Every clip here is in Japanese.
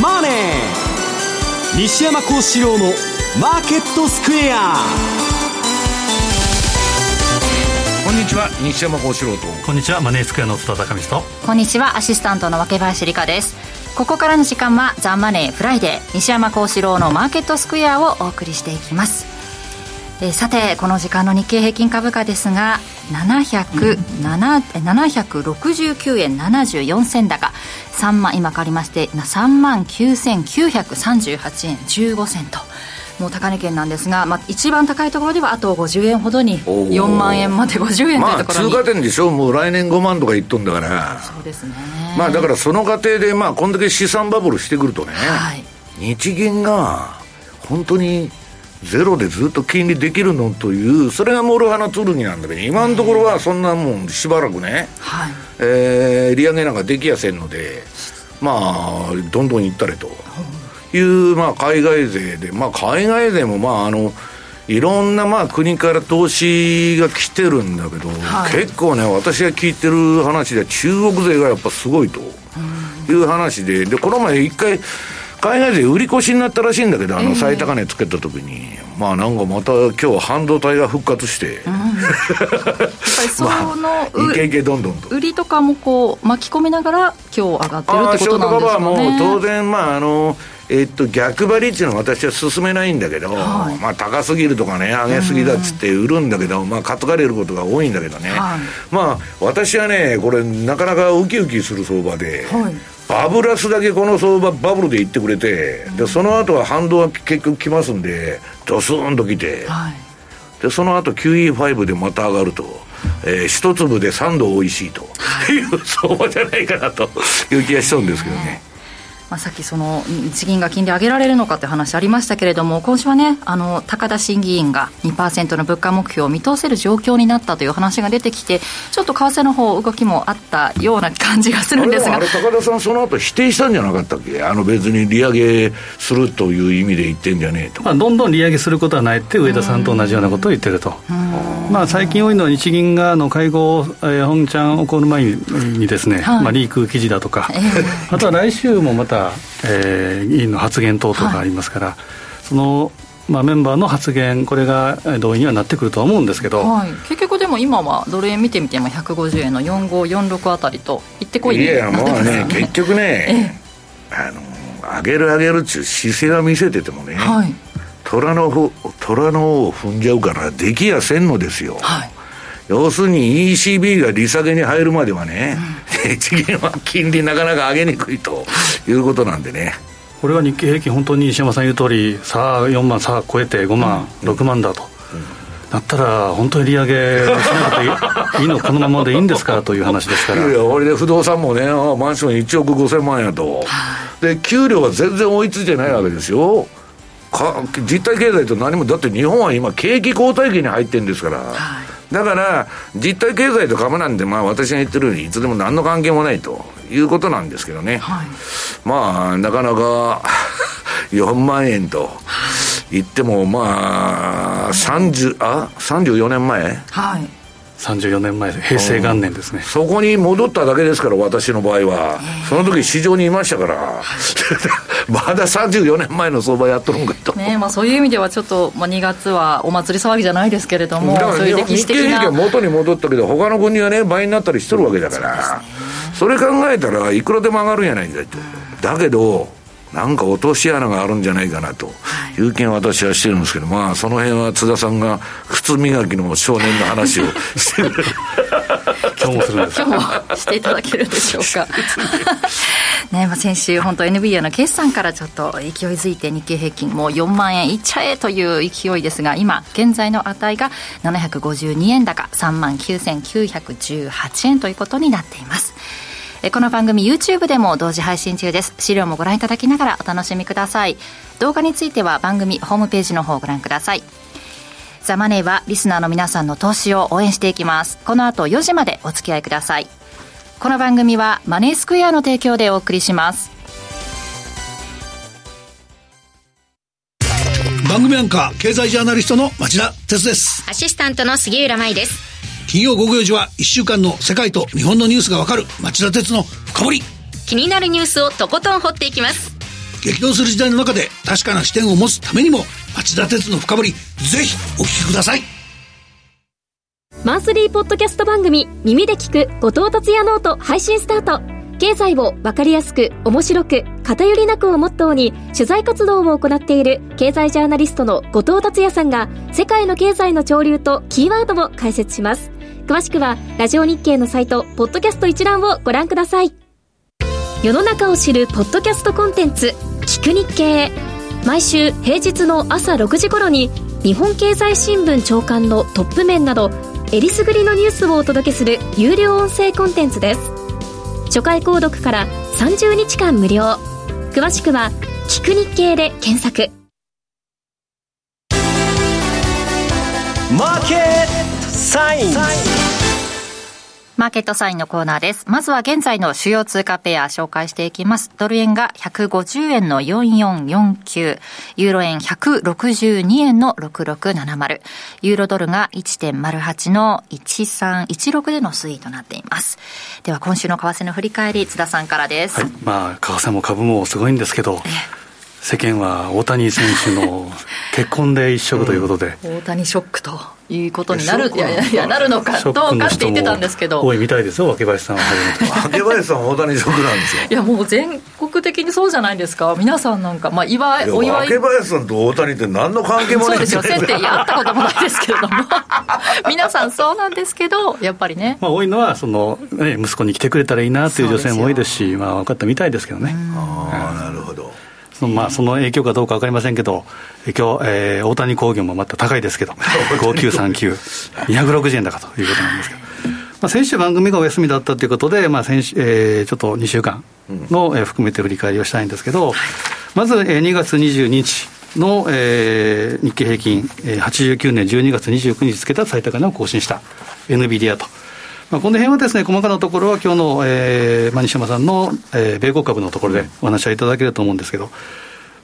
マネー」西山孝四郎の「マーケットスクエア」こんにちは西山孝四郎と。こんにちはマネースクエアの津田隆光と。こんにちはアシスタントの若林理香です。ここからの時間は「ザ・マネーフライデー西山孝四郎のマーケットスクエア」をお送りしていきますえさてこの時間の日経平均株価ですが769円74銭高。3万今変わりまして3万9938円15銭と。もう高値圏なんですが、まあ、一番高いところではあと50円ほどに4万円まで50円というところに、まあ、通過点でしょ？もう来年5万とかいっとんだから。そうですね。まあだからその過程でまあこんだけ資産バブルしてくるとね、はい、日銀が本当にゼロでずっと金利できるのという、それがモルハナ剣なんだけど、今のところはそんなもん、しばらくね、はい、えー、利上げなんかできやせんので、まあ、どんどんいったれと。いう、まあ、海外勢で、まあ、海外勢も、まあ、あの、いろんなまあ国から投資が来てるんだけど、はい、結構ね、私が聞いてる話で、中国勢がやっぱすごいという話で、でこの前、一回、海外で売り越しになったらしいんだけど、あの最高値つけたときに、えー、まあなんかまた今日半導体が復活して、うん、その、まあ、いけいけどんどんと。売りとかもこう巻き込みながら今日上がってるってことなんですかね。もう当然まああのえっと、逆張りっていうのは私は進めないんだけど、はい、まあ高すぎるとかね、上げすぎだっつって売るんだけど、まあ担がれることが多いんだけどね、はい、まあ私はね、これ、なかなかウキウキする相場で、はいバブラスだけこの相場バブルでいってくれて、でその後は反動が結局来ますんでドスンと来て、はい、でその後 QE5 でまた上がると、えー、一粒で3度おいしいと。い。う相場じゃないかなという気がしそうですけどね。まあ、さっきその日銀が金利上げられるのかという話ありましたけれども今週はねあの高田審議員が2%の物価目標を見通せる状況になったという話が出てきてちょっと為替の方動きもあったような感じがするんですが。高田さんその後否定したんじゃなかったっけ？あの別に利上げするという意味で言ってんじゃねえと、まあ、どんどん利上げすることはないって上田さんと同じようなことを言ってると、まあ、最近多いのは日銀があの会合、えー、本ちゃん起こる前にですね、はい、まあ、リーク記事だとか、えー、あとは来週もまたえー、議員の発言等々がありますから、はい、そのまあ、メンバーの発言、これが同意にはなってくるとは思うんですけど、はい、結局でも今はドル円見てみても150円の4546あたりといってこいいやもうね結局ね、あの上げる上げるっていう姿勢は見せててもね、はい、虎の虎の尾を踏んじゃうからできやせんのですよ、はい、要するに ECB が利下げに入るまではね、日銀は金利なかなか上げにくいということなんでね。これは日経平均、本当に石山さん言う通り、さあ4万、さあ超えて5万、うん、6万だと。だったら、本当に利上げしなくていいの、このままでいいんですかという話ですから。いや、俺で不動産もね、マンション1億5000万やと。で、給料は全然追いついてないわけですよ。か実体経済と何も、だって日本は今、景気後退期に入ってるんですから。はいだから、実体経済と株なんで、まあ私が言ってるように、いつでも何の関係もないということなんですけどね。はい、まあ、なかなか4万円と言っても、まあ、30、あ、34年前？はい。34年前平成元年ですね、そこに戻っただけですから私の場合は。その時市場にいましたから。まだ34年前の相場やっとるんかと、ねまあ、そういう意味ではちょっと、まあ、2月はお祭り騒ぎじゃないですけれどもだから、ね、日経平均は元に戻ったけど他の国はね倍になったりしとるわけだから、それ考えたらいくらでも上がるんやないかと。だけどなんか落とし穴があるんじゃないかなと。い。う気は私はしてるんですけど、まあその辺は津田さんが靴磨きの少年の話をしてくれる。今日もするんです今日もしていただけるでしょうか。ねまあ、先週本当 NVIDIA の決算からちょっと勢いづいて日経平均もう4万円いっちゃえという勢いですが今現在の値が752円高3万9918円ということになっていますこの番組 YouTube でも同時配信中です。資料もご覧いただきながらお楽しみください。動画については番組ホームページの方をご覧ください。ザ・マネーはリスナーの皆さんの投資を応援していきます。この後4時までお付き合いください。この番組はマネースクエアの提供でお送りします。番組アンカー経済ジャーナリストの町田哲です。アシスタントの杉浦舞です金曜午後4時は1週間の世界と日本のニュースがわかる町田鉄の深掘り。気になるニュースをとことん掘っていきます。激動する時代の中で確かな視点を持つためにも町田徹の深掘りぜひお聞きください。マンスリーポッドキャスト番組耳で聞く後藤達也ノート配信スタート。経済をわかりやすく面白く偏りなくをモットーに取材活動を行っている経済ジャーナリストの後藤達也さんが世界の経済の潮流とキーワードを解説します詳しくはラジオ日経のサイトポッドキャスト一覧をご覧ください。世の中を知るポッドキャストコンテンツ聞く日経毎週平日の朝6時頃に日本経済新聞長官のトップ面などえりすぐりのニュースをお届けする有料音声コンテンツです。初回購読から30日間無料。詳しくは「聞く日経」で検索。マーケットサインマーケットサインのコーナーです。まずは現在の主要通貨ペア紹介していきます。ドル円が150円の4449、ユーロ円162円の6670、ユーロドルが1.08の1316での推移となっています。では今週の為替の振り返り、津田さんからです。はい、まあ、為替も株もすごいんですけど、世間は大谷選手の結婚で一色ということで、うん、大谷ショックということになるいやいやなるのかどうかって言ってたんですけど。多いみたいですよ若林さんは初めて若林さんは大谷ショックなんですよいやもう全国的にそうじゃないですか。皆さんなんかまあ祝いお祝い若林さんと大谷って何の関係もないそうですよ。接点やったこともないですけれども。皆さんそうなんですけどやっぱりね。まあ多いのはその、ね、息子に来てくれたらいいなという女性も多いですしまあ分かったみたいですけどね。ああなるほどまあ、その影響かどうか分かりませんけど、今日、えー、大谷工業もまた高いですけど、5939、260円高ということなんですけど。まあ、先週番組がお休みだったということで、まあ先週えー、ちょっと2週間の、えー、含めて振り返りをしたいんですけど、まず、えー、2月22日の、えー、日経平均、えー、89年12月29日つけた最高値を更新した NVIDIA と。まあ、この辺はですね、細かなところは今日の、えーまあ、西山さんの、えー、米国株のところでお話はいただけると思うんですけど、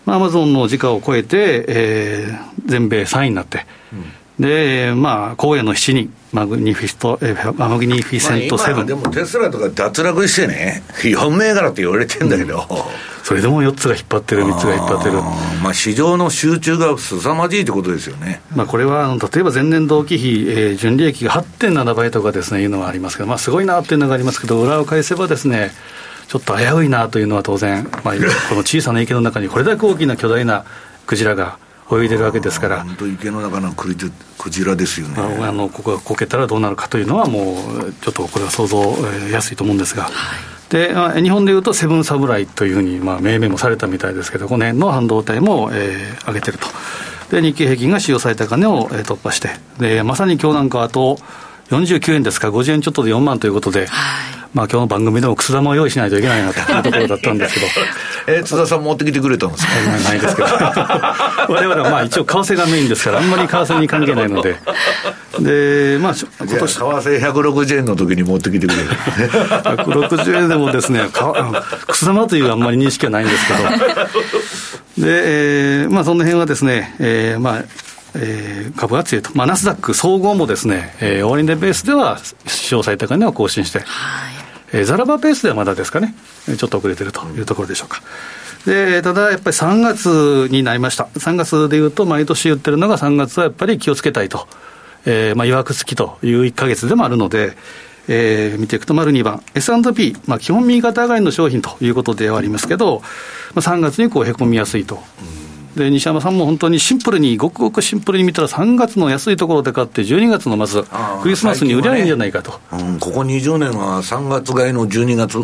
アマゾンの時価を超えて、えー、全米3位になって、うん、で、まあ、荒野の7人、マグニフィスト、えー、マグニフィセント7、まあ、でもテスラとか脱落してね、4銘柄って言われてんだけど、うん、それでも4つが引っ張ってる、3つが引っ張ってる。まあ、市場の集中が凄まじいってことですよね。まあ、これは、例えば前年同期比、えー、純利益が8.7倍とかですね、いうのはありますけど、まあ、すごいなっていうのがありますけど、裏を返せばですね、ちょっと危ういなというのは当然、まあ、この小さな池の中にこれだけ大きな巨大なクジラが泳いでるわけですから、本当、池の中のクジクジラですよね。あのここがこけたらどうなるかというのは、もうちょっとこれは想像やすいと思うんですが。で日本でいうとセブン侍というふうに、まあ、命名もされたみたいですけど、この辺の半導体も、えー、上げてると、で日経平均が使用最高値を、えー、突破して、でまさに今日なんかあと49円ですか、50円ちょっとで4万ということで、はいまあ今日の番組でもくす玉を用意しないといけないなというところだったんですけど。えー、津田さん持ってきてくれたんですか？ないですけど。我々はまあ一応為替がメインですから、あんまり為替に関係ないので。で、まあ今年。為替160円の時に持ってきてくれる。160円でもですね、くす玉というあんまり認識はないんですけど。で、えー、まあその辺はですね、えー、まあ、えー、株が強いと、まあ、ナスダック総合もですね、えー、終値ベースでは史上最高値を更新して、はいえー、ザラバペースではまだですかね、ちょっと遅れてるというところでしょうか。で、ただやっぱり3月になりました。3月でいうと、毎年言ってるのが3月はやっぱり気をつけたいと。えー、まあ、曰く付きという1か月でもあるので、えー、見ていくと、丸2番、S&P、まあ、基本右肩上がりの商品ということではありますけど、まあ、3月にこうへこみやすいと。で西山さんも本当にシンプルに、ごくごくシンプルに見たら、3月の安いところで買って、12月の末、クリスマスに売りゃいいんじゃないかと、ね、うん、ここ20年は3月買いの12月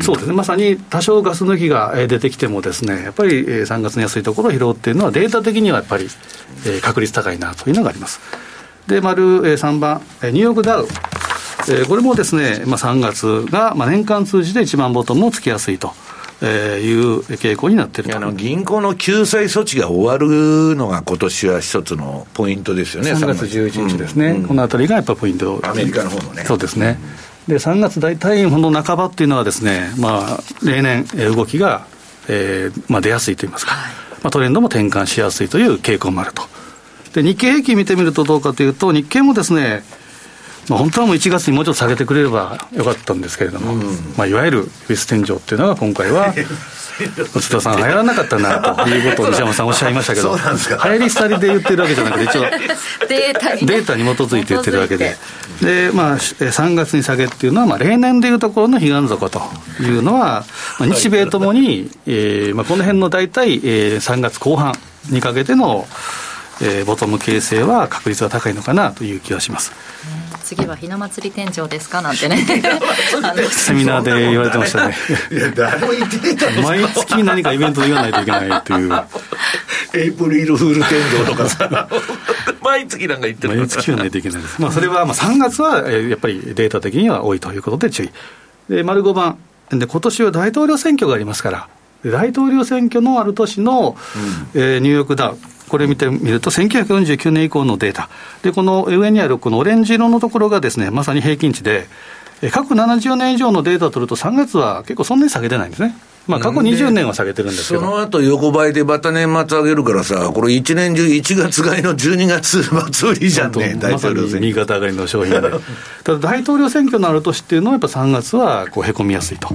そうですね、まさに多少ガス抜きが出てきても、ですねやっぱり3月の安いところを拾うっていうのは、データ的にはやっぱり確率高いなというのがあります。で、丸3番、ニューヨークダウ。これもですね、まあ、3月が、まあ、年間通じて一番ボトムをつきやすいと。えー、いう傾向になってるあの銀行の救済措置が終わるのが、今年は一つのポイントですよね、3月11日ですね、うん、このあたりがやっぱポイント、アメリカの方のね。そうですね、で3月大体、ほんの半ばっていうのはですね、まあ、例年、動きが、えーまあ、出やすいといいますか、まあ、トレンドも転換しやすいという傾向もあると。で日経平均見てみるとどうかというと、日経もですね、まあ、本当はもう1月にもうちょっと下げてくれればよかったんですけれども、うん、まあ、いわゆるフェス天井っていうのが今回は 内田さん、流行らなかったなということを西山さんおっしゃいましたけど、流行り廃りで言ってるわけじゃなくて、一応、データに、データに基づいて言ってるわけで、でまあ、3月に下げっていうのは、まあ、例年でいうところの彼岸底というのは、まあ、日米ともに、えーまあ、この辺の大体、えー、3月後半にかけての、えー、ボトム形成は確率が高いのかなという気がします。次はひな祭り天井ですか？なんてね。セミナーで言われてましたね。いや誰も言ってた毎月何かイベントで言わないといけないという。エイプリルフール天井とかさ。毎月なんか言ってる毎月言わないといけないです、まあ、それはまあ3月はやっぱりデータ的には多いということで注意。で丸5番。で今年は大統領選挙がありますから。大統領選挙のある年の、うん、えー、ニューヨークダウこれ見てみると、1949年以降のデータ、でこの上にあるこのオレンジ色のところがですね、まさに平均値で、過去70年以上のデータを取ると、3月は結構そんなに下げてないんですね。まあ、過去20年は下げてるんですけど、その後横ばいでまた年末上げるからさ、これ一年中1月買いの12月末売りじゃんね、大統領選挙。右肩上がりの商品で。ただ大統領選挙のある年っていうのは、やっぱ3月はこうへこみやすいと。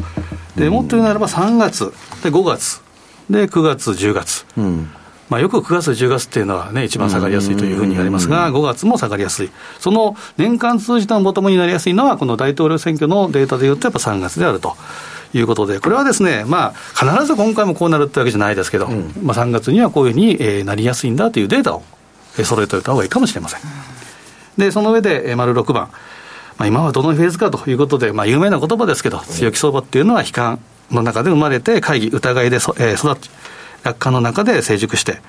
で、もっと言うならば3月、で5月、で9月、10月。うんまあ、よく9月、10月っていうのはね、一番下がりやすいというふうに言われますが、5月も下がりやすい、その年間通じたボトムになりやすいのは、この大統領選挙のデータでいうと、やっぱ3月であると。いうことで、これはですね、まあ、必ず今回もこうなるってわけじゃないですけど、うん、まあ、3月にはこういうふうに、えー、なりやすいんだというデータを、えー、揃えておいた方がいいかもしれません。で、その上で、えー、丸6番、まあ、今はどのフェーズかということで、まあ、有名な言葉ですけど、強気相場っていうのは悲観の中で生まれて、会議、疑いでそ、えー、育ち、楽観の中で成熟して、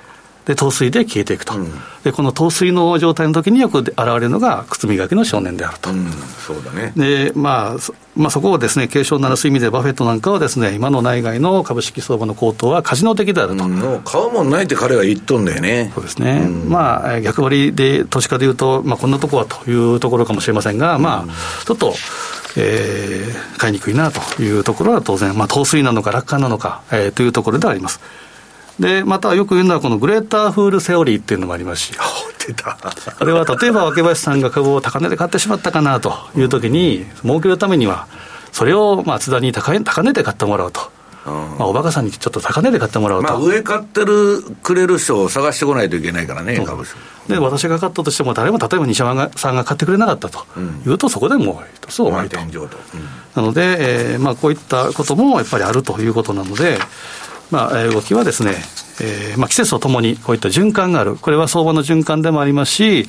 で陶酔で消えていくと、うん、でこの陶酔の状態の時によく現れるのが靴磨きの少年であると、うん、そうだね。で、まあまあ、そこをですね警鐘を鳴らす意味で、バフェットなんかはですね今の内外の株式相場の高騰はカジノ的であると、うん、買うもんないって彼は言っとんだよね。そうですね、まあ、逆張りで投資家でいうと、まあ、こんなとこはというところかもしれませんが、まあ、ちょっと。えー、買いにくいなというところは当然、まあ、陶酔なのか楽観なのか、えー、というところであります。で、またよく言うのは、このグレーターフールセオリーっていうのもありますし、出た。これは例えば、若林さんが株を高値で買ってしまったかなというときに、儲けるためには、それをまあ津田に高値で買ってもらうと。まあ、おバカさんにちょっと高値で買ってもらうと、まあ、上買ってるくれる人を探してこないといけないからね、株式。で私が買ったとしても、誰も例えば西山さんが買ってくれなかったと。いうと、そこでもう一つ終わりと、なので、えーまあ、こういったこともやっぱりあるということなので、まあ、動きはですね、えーまあ、季節とともにこういった循環がある、これは相場の循環でもありますし、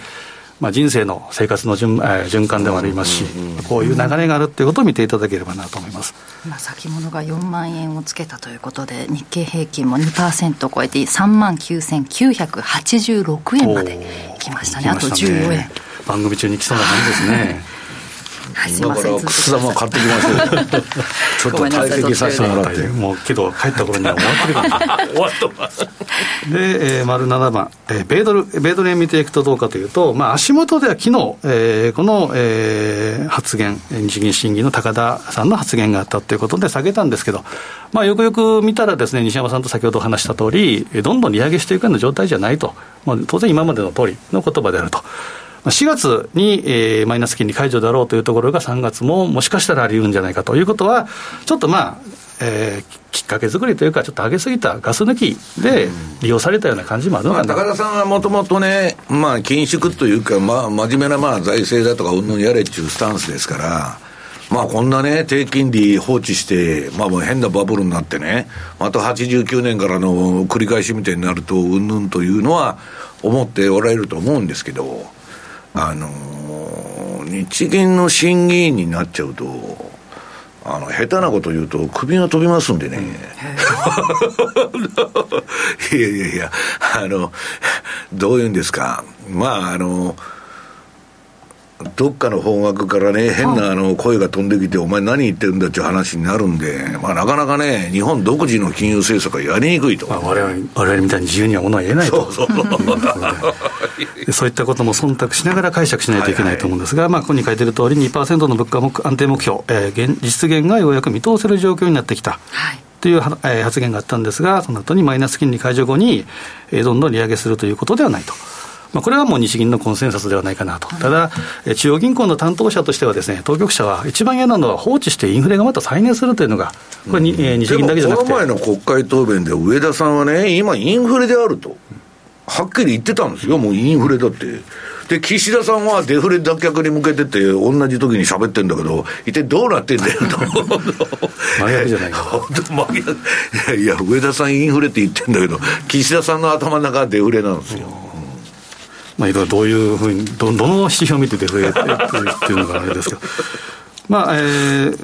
まあ、人生の生活の循,、えー、循環でもありますし、こういう流れがあるということを見ていただければなと思います今、先物が4万円をつけたということで、日経平均も2%超えて、3万9986円までいきましたね、あと14円。番組中に来そうな感じですね。はい、すいません。靴玉買ってきましょう。ちょっと退席させてもらって。もうけど帰った頃には終わってるか終わったで、えー、丸7番、えー、米ドル、米ドル円見ていくとどうかというと、まあ足元では昨日、えー、この、えー、発言、日銀審議の高田さんの発言があったということで下げたんですけど、まあよくよく見たらですね、西山さんと先ほど話した通り、どんどん利上げしていくような状態じゃないと。まあ当然今までの通りの言葉であると。4月に、えー、マイナス金利解除だろうというところが3月ももしかしたらあり得るんじゃないかということは、ちょっとまあ、えー、きっかけ作りというか、ちょっと上げすぎたガス抜きで利用されたような感じもあるのかな、まあ、高田さんはもともとね、まあ、緊縮というか、まあ、真面目なまあ財政だとか、うんぬんやれっちゅうスタンスですから。まあこんなね、低金利放置して、まあもう変なバブルになってね、また89年からの繰り返しみたいになると、うんぬんというのは思っておられると思うんですけど、あのー、日銀の審議員になっちゃうと、あの、下手なこと言うと、首が飛びますんでね。いやいやいや、あの、どういうんですか。まあ、あの、どっかの方角からね、変なあの声が飛んできて、お前何言ってるんだっていう話になるんで、まあ、なかなかね、日本独自の金融政策はやりにくいと。まあ、我々我々みたいに自由にはものは言えないと。そうそう そういったことも忖度しながら解釈しないといけないと思うんですが、はいはい、まあ、ここに書いてる通り、2%の物価目安定目標、えー、実現がようやく見通せる状況になってきた。はいという発言があったんですが、その後にマイナス金利解除後に、どんどん利上げするということではないと。まあ、これはもう日銀のコンセンサスではないかなと、ただ、中央銀行の担当者としてはです、ね、当局者は一番嫌なのは放置してインフレがまた再燃するというのが、これに、うん、日銀だけじゃなくて。この前の国会答弁で上田さんはね、今、インフレであると。はっきり言ってたんですよ、もうインフレだって。で、岸田さんはデフレ脱却に向けてって、同じ時に喋ってんだけど、一体どうなってんだよと。真逆じゃないか。真逆。いや、上田さんインフレって言ってんだけど、岸田さんの頭の中はデフレなんですよ。まあ、いろいろどういうふうに、どどの指標を見てデフレっていうのがあれですけど。まあ、えー、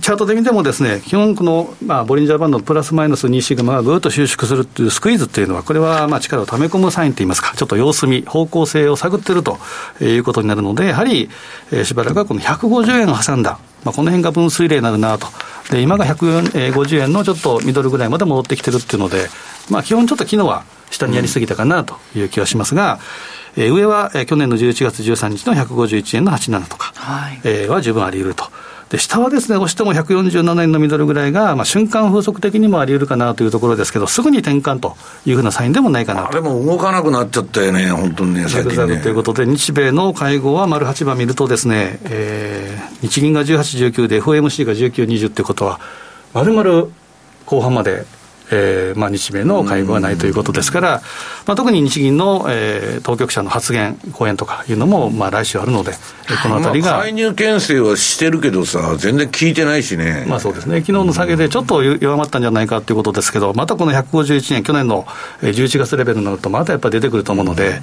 チャートで見てもですね、基本この、まあ、ボリンジャーバンドのプラスマイナス2シグマがぐっと収縮するっていうスクイーズっていうのは、これはまあ力をため込むサインといいますか、ちょっと様子見、方向性を探ってるということになるので、やはり、えー、しばらくはこの150円を挟んだ、まあ、この辺が分水嶺になるなと。で、今が150円のちょっとミドルぐらいまで戻ってきてるっていうので、まあ、基本ちょっと昨日は下にやりすぎたかなという気はしますが、えー、上は、えー、去年の11月13日の151円の87とか、はい、えー、は十分あり得ると。で下はですね、押しても147円のミドルぐらいが、まあ、瞬間風速的にもあり得るかなというところですけど、すぐに転換というふうなサインでもないかなと。でも動かなくなっちゃったよね、本当にね、最近ね。ということで、日米の会合は丸8番見るとですね、えー、日銀が18、19で FOMC が19、20っていうことは、まるまる後半までえーまあ、日米の会合がないということですから、まあ、特に日銀の、えー、当局者の発言、講演とかいうのも、まあ、来週あるので、このあたりが、まあ、介入牽制はしてるけどさ、全然聞いてないしね。まあそうですね、昨日の下げでちょっと弱まったんじゃないかということですけど、またこの151年、去年の11月レベルになると、またやっぱり出てくると思うので、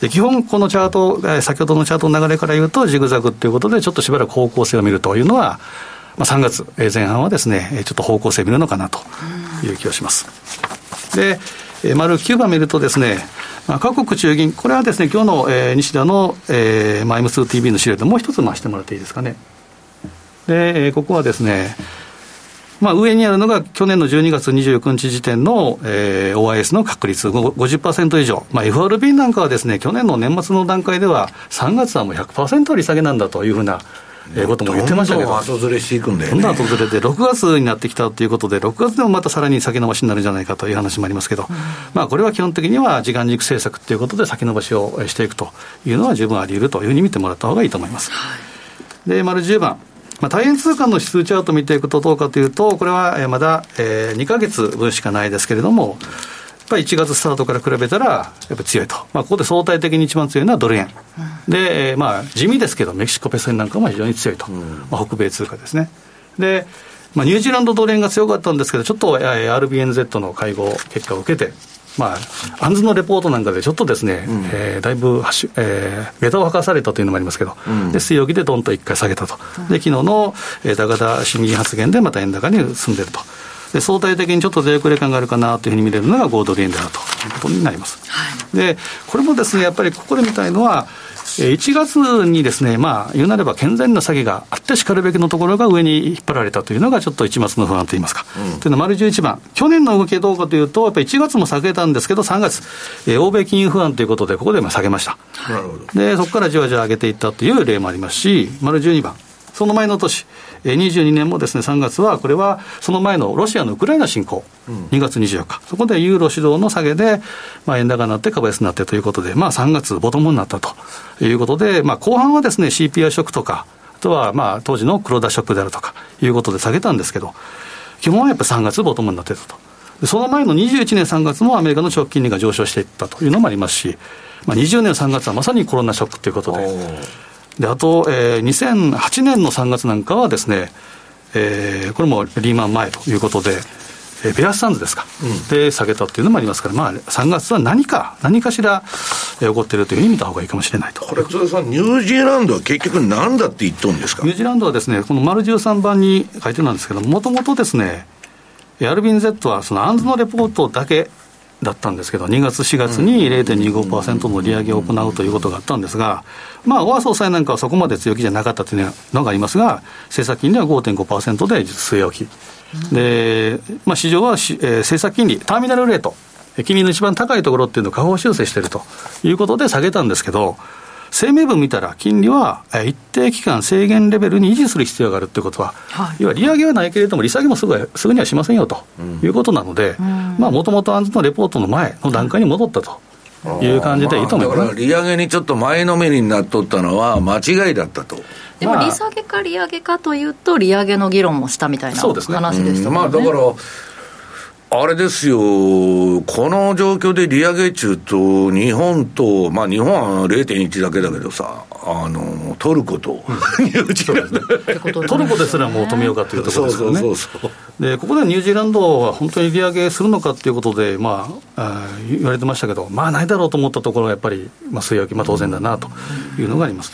で基本、このチャート、先ほどのチャートの流れから言うと、ジグザグということで、ちょっとしばらく方向性を見るというのは、まあ、3月前半はですね、ちょっと方向性見るのかなという気がします。で、丸9番見るとですね、まあ、各国中銀、これはですね、今日の、えー、西田の、えーまあ、M2TV の資料でもう一つ回してもらっていいですかね。で、えー、ここはですね、まあ、上にあるのが去年の12月29日時点の、えー、OIS の確率50%以上、まあ、FRB なんかはですね、去年の年末の段階では、3月はもう100%利下げなんだというふうなえー、ことも言ってましたけど、どんどん後ずれしていくんだよね。どんどん後ずれて、6月になってきたということで、6月でもまたさらに先延ばしになるんじゃないかという話もありますけど、うん、まあこれは基本的には時間軸政策ということで先延ばしをしていくというのは十分あり得るというふうに見てもらった方がいいと思います。はい、で、丸10番。まあ、大変通貨の指数チャートを見ていくとどうかというと、これはまだ2か月分しかないですけれども、ぱり1月スタートから比べたら、やっぱり強いと、まあ、ここで相対的に一番強いのはドル円、うん、で、まあ、地味ですけど、メキシコペソ円なんかも非常に強いと、うん、まあ、北米通貨ですね。でまあ、ニュージーランドドル円が強かったんですけど、ちょっと RBNZ の会合結果を受けて、まあ、アンズのレポートなんかでちょっとですね、うん、えー、だいぶ、えー、下駄を吐かされたというのもありますけど、うん、で水曜日でどんと1回下げたと、で昨日の、えー、高田審議発言でまた円高に進んでると。で相対的にちょっと出遅れ感があるかなというふうに見れるのが5ドル円であるということになります。はい、でこれもですねやっぱりここで見たいのは1月にですね、まあ、言うなれば健全な詐欺があってしかるべきのところが上に引っ張られたというのが、ちょっと一末の不安といいますか。うん、というのは、丸11番、去年の動きはどうかというと、やっぱり1月も下げたんですけど、3月、えー、欧米金融不安ということで、ここで下げました。で、そこからじわじわ上げていったという例もありますし、丸12番、その前の年、22年もですね、3月は、これはその前のロシアのウクライナ侵攻、2月24日、そこでユーロ主導の下げで、まあ、円高になって株安になってということで、まあ、3月、ボトムになったということで、まあ、後半はですね、CPI ショックとか、あとはまあ当時の黒田ショックであるとかいうことで下げたんですけど、基本はやっぱり3月ボトムになってたと。その前の21年3月もアメリカの長期金利が上昇していったというのもありますし、まあ、20年3月はまさにコロナショックということで、であと、えー、2008年の3月なんかはですね、えー、これもリーマン前ということで、えー、ベアスタンズですか、うん、で下げたっていうのもありますから、まあ、3月は何か、何かしら、えー、起こっているというふうに見たほうがいいかもしれないと。これ、津田さん、ニュージーランドは結局、なんだって言っとんですか？ニュージーランドはですね、この丸13番に書いてるんですけども、ともとですね、アルビン Z はそのアンズのレポートだけだったんですけど、2月、4月に0.25%の利上げを行うということがあったんですが、まあ、小川総裁なんかはそこまで強気じゃなかったというのがありますが、政策金利は5.5%で据え置き、でまあ、市場は、えー、政策金利、ターミナルレート、金利の一番高いところっていうのを下方修正しているということで下げたんですけど、声明文見たら、金利は一定期間制限レベルに維持する必要があるということは、はい、要は利上げはないけれども、利下げもすぐすぐにはしませんよということなので、もともとアンズのレポートの前の段階に戻ったという感じでいいと思います、だから利上げにちょっと前のめりになっとったのは間違いだったと。でも利下げか利上げかというと、利上げの議論もしたみたいな話でしたもんね。まあ、だからあれですよ、この状況で利上げ中と、日本と、まあ日本は0.1だけだけどさ、あのトルコと、ニュージーランド、トルコですらもう止めようかというところですよね。そうそうそうでここでニュージーランドは本当に利上げするのかということで、まあ、あ言われてましたけど、まあないだろうと思ったところがやっぱり、まあ、据え置き、まあ、当然だなというのがあります。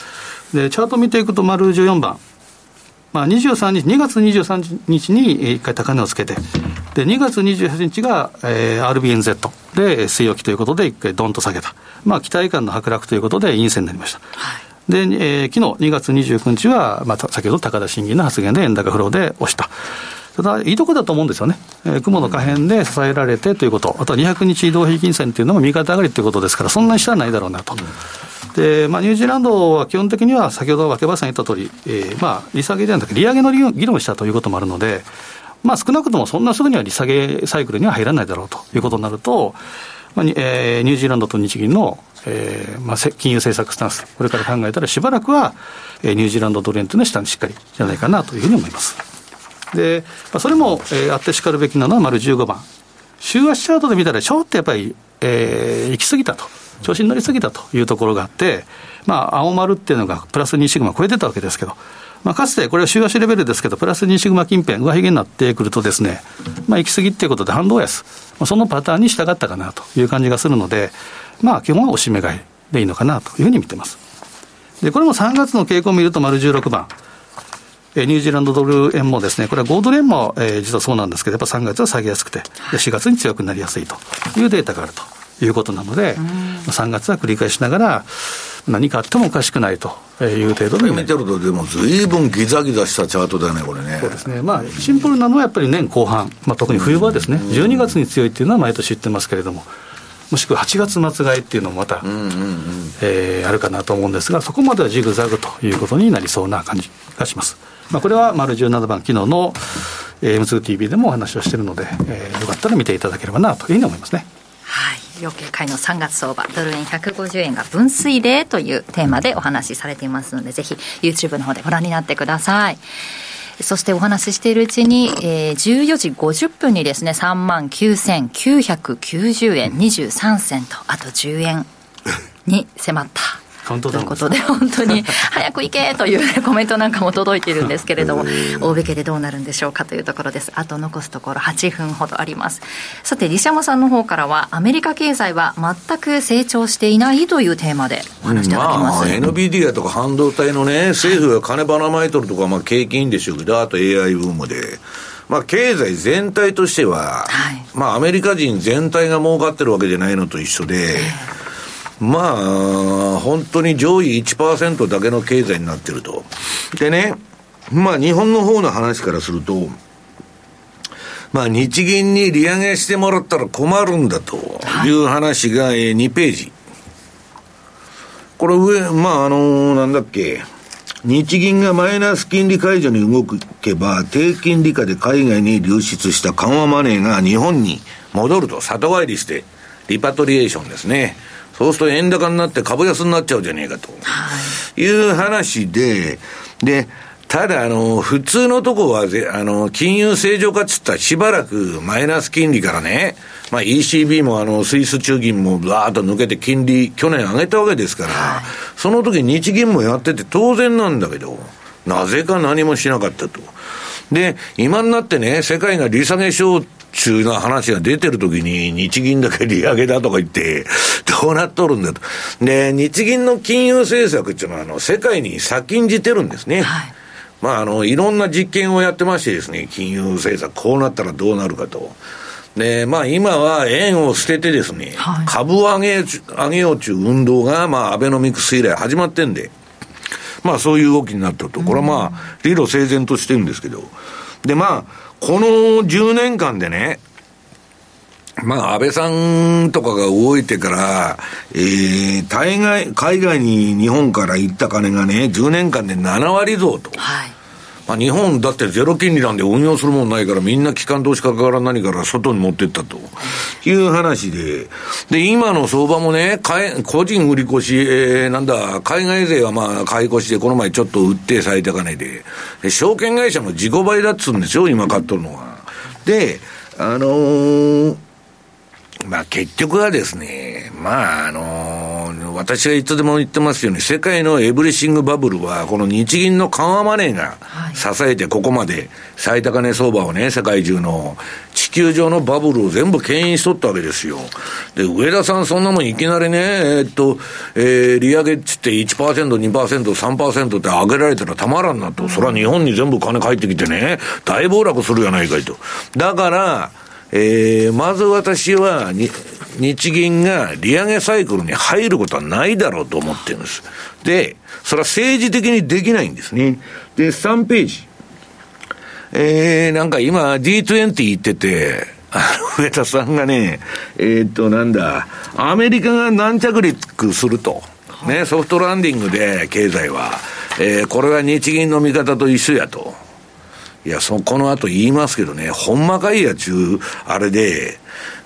でチャート見ていくと、丸14番。まあ、23日、2月23日に1回高値をつけて、で2月28日が、えー、RBNZ で据え置きということで、1回どんと下げた、まあ、期待感の剥落ということで陰線になりました。はいで、えー、昨日2月29日は、まあ、先ほど高田審議の発言で円高フローで押した。ただ、いいとこだと思うんですよね、えー、雲の可変で支えられてということ、あとは200日移動平均線というのも右肩上がりということですから、そんなに下はないだろうなと。うんで、まあ、ニュージーランドは基本的には先ほど若林さん言った通り、えー、まあ、利下げではなく、利上げの議論をしたということもあるので、まあ、少なくともそんなすぐには利下げサイクルには入らないだろうということになると、まあえー、ニュージーランドと日銀の、えーまあ、金融政策スタンス、これから考えたら、しばらくは、えー、ニュージーランドドル円というのは下にしっかりじゃないかなというふうに思います。で、まあ、それも、えー、あってしかるべきなのは丸15番。週足チャートで見たら、ちょっとやっぱり、えー、行き過ぎたと。調子に乗りすぎたというところがあって、まあ、青丸っていうのがプラス2シグマ超えてたわけですけど、まあ、かつてこれは週足レベルですけど、プラス2シグマ近辺、上髭になってくるとですね、まあ、行き過ぎっていうことで反動安、まあ、そのパターンに従ったかなという感じがするので、まあ、基本は押し目買いでいいのかなというふうに見てます。で、これも3月の傾向を見ると、丸16番。ニュージーランドドル円もですね、これは5ドル円も、えー、実はそうなんですけど、やっぱ3月は下げやすくて、で4月に強くなりやすいというデータがあると。いうことなので、3月は繰り返しながら、何かあってもおかしくないという程度で見てると、でもずいぶんギザギザしたチャートだね、これね。そうですね、まあ、シンプルなのはやっぱり年後半、まあ、特に冬場ですね、12月に強いっていうのは毎年言ってますけれども。もしくは8月末買いっていうのもまた、えあるかなと思うんですが、そこまではジグザグということになりそうな感じがします。まあ、これは丸17番、昨日の M2TV でもお話をしているので、えー、よかったら見ていただければなというふうに思いますね。はい要警戒の3月相場ドル円150円が分水嶺というテーマでお話しされていますのでぜひ YouTube の方でご覧になってください。そしてお話ししているうちに、えー、14時50分にですね3万9990円23銭とあと10円に迫ったということで、本当に 早く行けという、ね、コメントなんかも届いているんですけれども、大引けでどうなるんでしょうかというところです。あと残すところ8分ほどあります。さて、西山さんの方からは、アメリカ経済は全く成長していないというテーマでお話しいただきます。まあ、NVIDIA とか半導体のね、政府が金ばらまいとるとか、まあ、景気いいんでしょうけど、あと AI ブームで。まあ、経済全体としては、はい、まあ、アメリカ人全体が儲かってるわけじゃないのと一緒で、えーまあ、本当に上位1%だけの経済になってると。でね、まあ日本の方の話からすると、まあ日銀に利上げしてもらったら困るんだという話が2ページ。これ上、まああの、なんだっけ。日銀がマイナス金利解除に動けば、低金利下で海外に流出した緩和マネーが日本に戻ると、里帰りして、リパトリエーションですね。そうすると円高になって株安になっちゃうじゃねえかと。いう話で、で、ただ、あの、普通のとこはあの、金融正常化っつったらしばらくマイナス金利からね、まあ ECB もあの、スイス中銀もバーッと抜けて金利、去年上げたわけですから、はい、その時日銀もやってて当然なんだけど、なぜか何もしなかったと。で、今になってね、世界が利下げしよう中な話が出てるときに、日銀だけ利上げだとか言って、どうなっとるんだと。で、日銀の金融政策っていうのは、あの、世界に先んじてるんですね。はい、まあ、あの、いろんな実験をやってましてですね、金融政策、こうなったらどうなるかと。で、まあ今は円を捨ててですね、はい、株を上げ、上げようという運動が、まあアベノミクス以来始まってんで、まあそういう動きになってると。これはまあ、理路整然としてるんですけど。で、まあ、この10年間でね、まあ、安倍さんとかが動いてから、えー、大概、海外に日本から行った金がね、10年間で7割増と。はい。まあ、日本だってゼロ金利なんで運用するもんないから、みんな機関投資家から何から外に持ってったと。いう話で、で、今の相場もね、個人売り越し、えー、なんだ、海外勢はまあ買い越しで、この前ちょっと売って最高値で、で証券会社も自己倍だっつうんですよ、今買っとるのは。で、あのーまあ結局はですね、まああのー、私がいつでも言ってますように、世界のエブリシングバブルは、この日銀の緩和マネーが支えて、ここまで最高値相場をね、世界中の地球上のバブルを全部牽引しとったわけですよ。で、上田さんそんなもんいきなりね、えー、っと、えー、利上げっつって1%、2%、3%って上げられたらたまらんなと。それは日本に全部金返ってきてね、大暴落するやないかいと。だから、えー、まず私は日銀が利上げサイクルに入ることはないだろうと思ってるんです。で、それは政治的にできないんですね。で、3ページ。えー、なんか今 D20 言ってて、上田さんがね、えー、っと、なんだ、アメリカが軟着陸すると。ね、ソフトランディングで経済は、えー、これは日銀の見方と一緒やと。いや、そ、この後言いますけどね、ほんまかいやちゅう、あれで、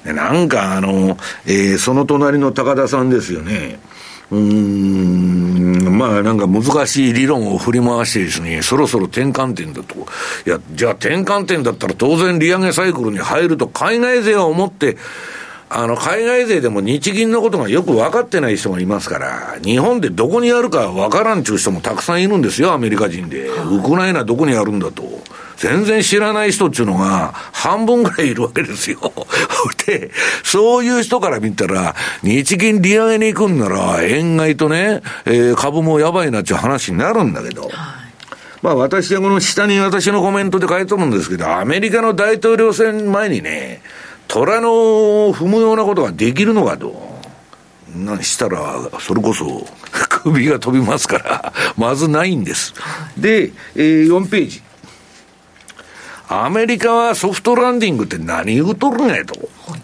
なんかあの、えー、その隣の高田さんですよね。うん、まあなんか難しい理論を振り回してですね、そろそろ転換点だと。いや、じゃあ転換点だったら当然利上げサイクルに入ると海外勢は思って、あの、海外勢でも日銀のことがよく分かってない人がいますから、日本でどこにあるか分からんちゅう人もたくさんいるんですよ、アメリカ人で。ウクライナどこにあるんだと。全然知らない人っていうのが半分ぐらいいるわけですよ。で、そういう人から見たら、日銀利上げに行くんなら、円買いとね、えー、株もやばいなっていう話になるんだけど、まあ私はこの下に私のコメントで書いてるんですけど、アメリカの大統領選前にね、虎の踏むようなことができるのかと。なしたら、それこそ首が飛びますから、まずないんです。で、えー、4ページ。アメリカはソフトランディングって何言うとるねと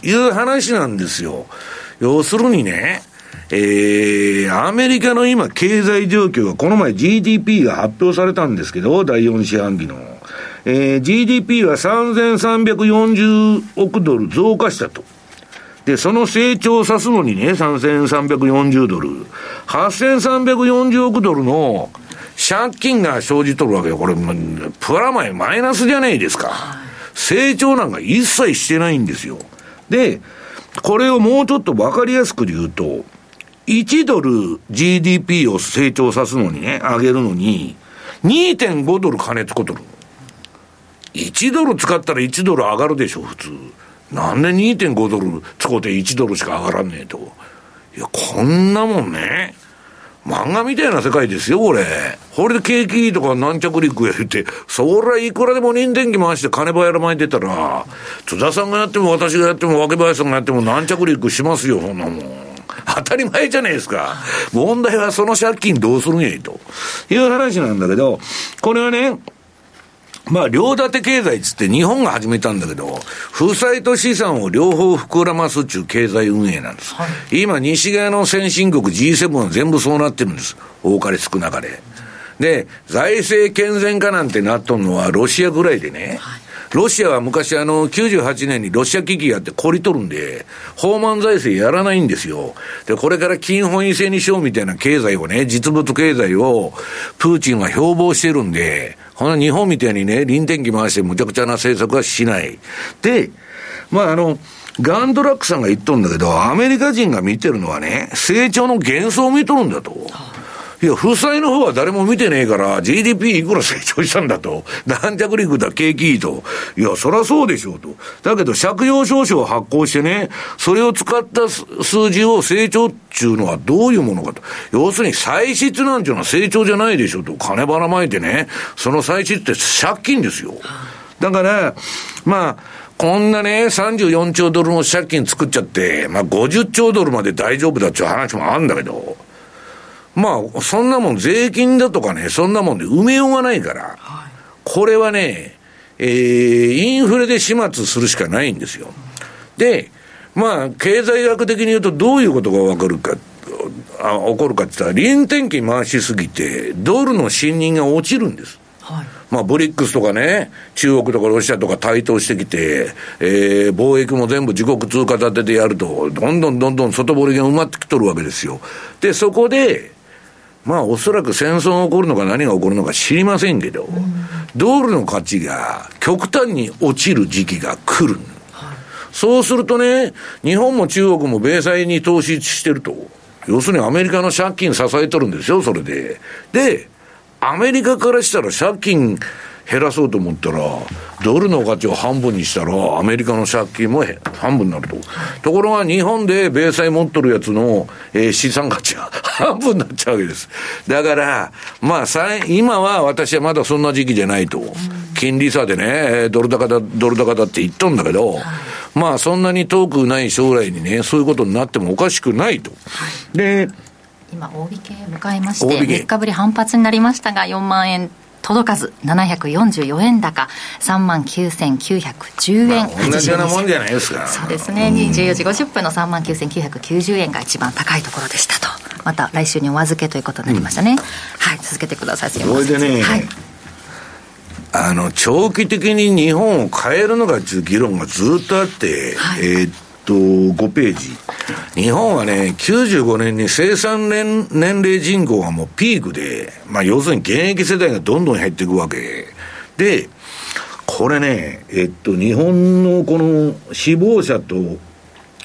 いう話なんですよ。要するにね、えー、アメリカの今経済状況が、この前 GDP が発表されたんですけど、第4四半期の。えー、GDP は3340億ドル増加したと。で、その成長を指すのにね、3340ドル。8340億ドルの借金が生じとるわけよ。これ、プラマイマイナスじゃないですか。成長なんか一切してないんですよ。で、これをもうちょっとわかりやすく言うと、1ドル GDP を成長さすのにね、上げるのに、2.5ドル金つことる。1ドル使ったら1ドル上がるでしょ、普通。なんで2.5ドル使うて1ドルしか上がらんねえと。いや、こんなもんね。漫画みたいな世界ですよ、これ。これで景気とか軟着陸や言って、そりゃいくらでも人電機回して金ばやらまいてたら、津田さんがやっても私がやっても若林さんがやっても軟着陸しますよ、そんなもん。当たり前じゃないですか。問題はその借金どうするんやいと。いう話なんだけど、これはね、まあ、両立て経済っつって日本が始めたんだけど、負債と資産を両方膨らますっちゅう経済運営なんです。はい、今、西側の先進国 G7 は全部そうなってるんです。多かれ少なかれ。で、財政健全化なんてなっとんのはロシアぐらいでね、はいロシアは昔あの、98年にロシア危機やって懲りとるんで、放満財政やらないんですよ。で、これから金本位制にしようみたいな経済をね、実物経済を、プーチンは標榜してるんで、この日本みたいにね、臨転機回してむちゃくちゃな政策はしない。で、まああの、ガンドラックさんが言っとるんだけど、アメリカ人が見てるのはね、成長の幻想を見とるんだと。いや、負債の方は誰も見てねえから、GDP いくら成長したんだと。軟着陸だ、景気いいと。いや、そりゃそうでしょうと。だけど、借用証書を発行してね、それを使った数字を成長っていうのはどういうものかと。要するに、歳出なんていうのは成長じゃないでしょと。金ばらまいてね、その歳出って借金ですよ。だから、まあ、こんなね、34兆ドルの借金作っちゃって、まあ50兆ドルまで大丈夫だっていう話もあるんだけど、まあ、そんなもん税金だとかね、そんなもんで埋めようがないから、はい、これはね、えー、インフレで始末するしかないんですよ。で、まあ、経済学的に言うとどういうことがわかるか、あ起こるかって言ったら、臨転機回しすぎて、ドルの信任が落ちるんです。はい、まあ、ブリックスとかね、中国とかロシアとか台頭してきて、えー、貿易も全部自国通貨立ててやると、どんどんどんどん外堀が埋まってきとるわけですよ。で、そこで、まあ、おそらく戦争が起こるのか何が起こるのか知りませんけど、うん、ドルの価値が極端に落ちる時期が来る。はい、そうするとね、日本も中国も米債に投資してると。要するにアメリカの借金支えとるんですよ、それで。で、アメリカからしたら借金減らそうと思ったら、ドルの価値を半分にしたら、アメリカの借金も半分になると。ところが日本で米債持っとるやつの、えー、資産価値が 半分になっちゃうわけです。だから、まあ、今は私はまだそんな時期じゃないと。金利差でね、ドル高だ、ドル高だって言っとんだけど、まあ、そんなに遠くない将来にね、そういうことになってもおかしくないと。で、今、大引け迎えまして、3日ぶり反発になりましたが、4万円届かず、744円高、3万9910円、まあ、同じようなもんじゃないですか。そうですね、14時50分の3万9990円が一番高いところでしたと。また来週にお預けということになりましたね。うん、はい、続けてください。すみません。それでね、はいあの、長期的に日本を変えるのかっていう議論がずっとあって、はい、えー、と、5ページ。日本はね、95年に生産年年齢人口がもうピークで、まあ要するに現役世代がどんどん減っていくわけ。で、これね、えっと、日本のこの死亡者と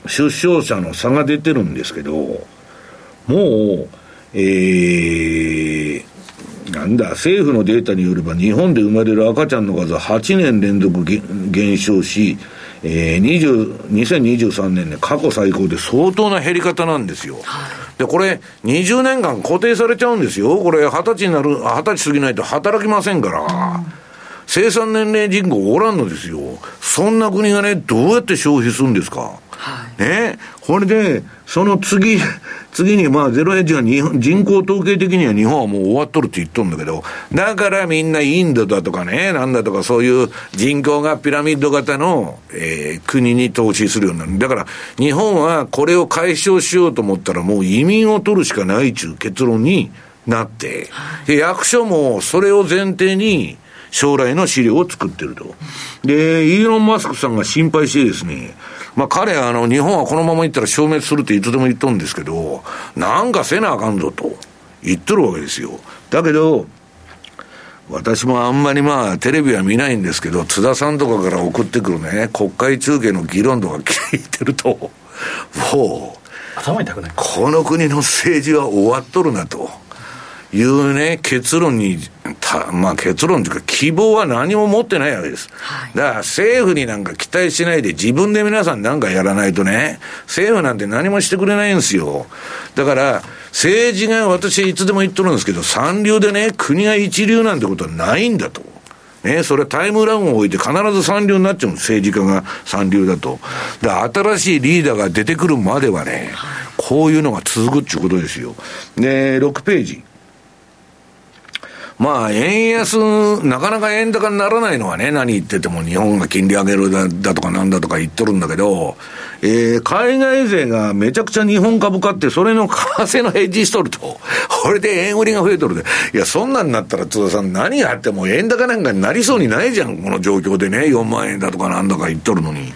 出生者の差が出てるんですけど、もう、えー、なんだ、政府のデータによれば日本で生まれる赤ちゃんの数は8年連続減少し、えー、20 2023年ね、過去最高で相当な減り方なんですよ。で、これ、20年間固定されちゃうんですよ。これ、20歳になる、20歳過ぎないと働きませんから。生産年齢人口おらんのですよ。そんな国がね、どうやって消費するんですか。はい、ね。これで、その次、次にまあゼロエッジが日本人口統計的には日本はもう終わっとるって言っとるんだけど、だからみんなインドだとかね、なんだとかそういう人口がピラミッド型の、えー、国に投資するようになる。だから日本はこれを解消しようと思ったらもう移民を取るしかないという結論になって、で役所もそれを前提に将来の資料を作ってると。で、イーロン・マスクさんが心配してですね、まあ彼はあの日本はこのままいったら消滅するっていつでも言っとるんですけど、なんかせなあかんぞと言っとるわけですよ。だけど、私もあんまりまあテレビは見ないんですけど、津田さんとかから送ってくるね、国会中継の議論とか聞いてると、もう、頭痛くない？この国の政治は終わっとるなと。いうね、結論に、たまあ結論というか希望は何も持ってないわけです。はい、だから政府になんか期待しないで自分で皆さんなんかやらないとね、政府なんて何もしてくれないんですよ。だから、政治が私いつでも言っとるんですけど、三流でね、国が一流なんてことはないんだと。ね、それはタイムラグを置いて必ず三流になっちゃう政治家が三流だと。だ新しいリーダーが出てくるまではね、こういうのが続くっていうことですよ。で、6ページ。まあ、円安、なかなか円高にならないのはね、何言ってても日本が金利上げるだだとかなんだとか言っとるんだけど、えー、海外勢がめちゃくちゃ日本株買って、それの為替のヘッジしとると。これで円売りが増えとるで。いや、そんなんなったら津田さん何があっても円高なんかになりそうにないじゃん。この状況でね、4万円だとかなんだか言っとるのに。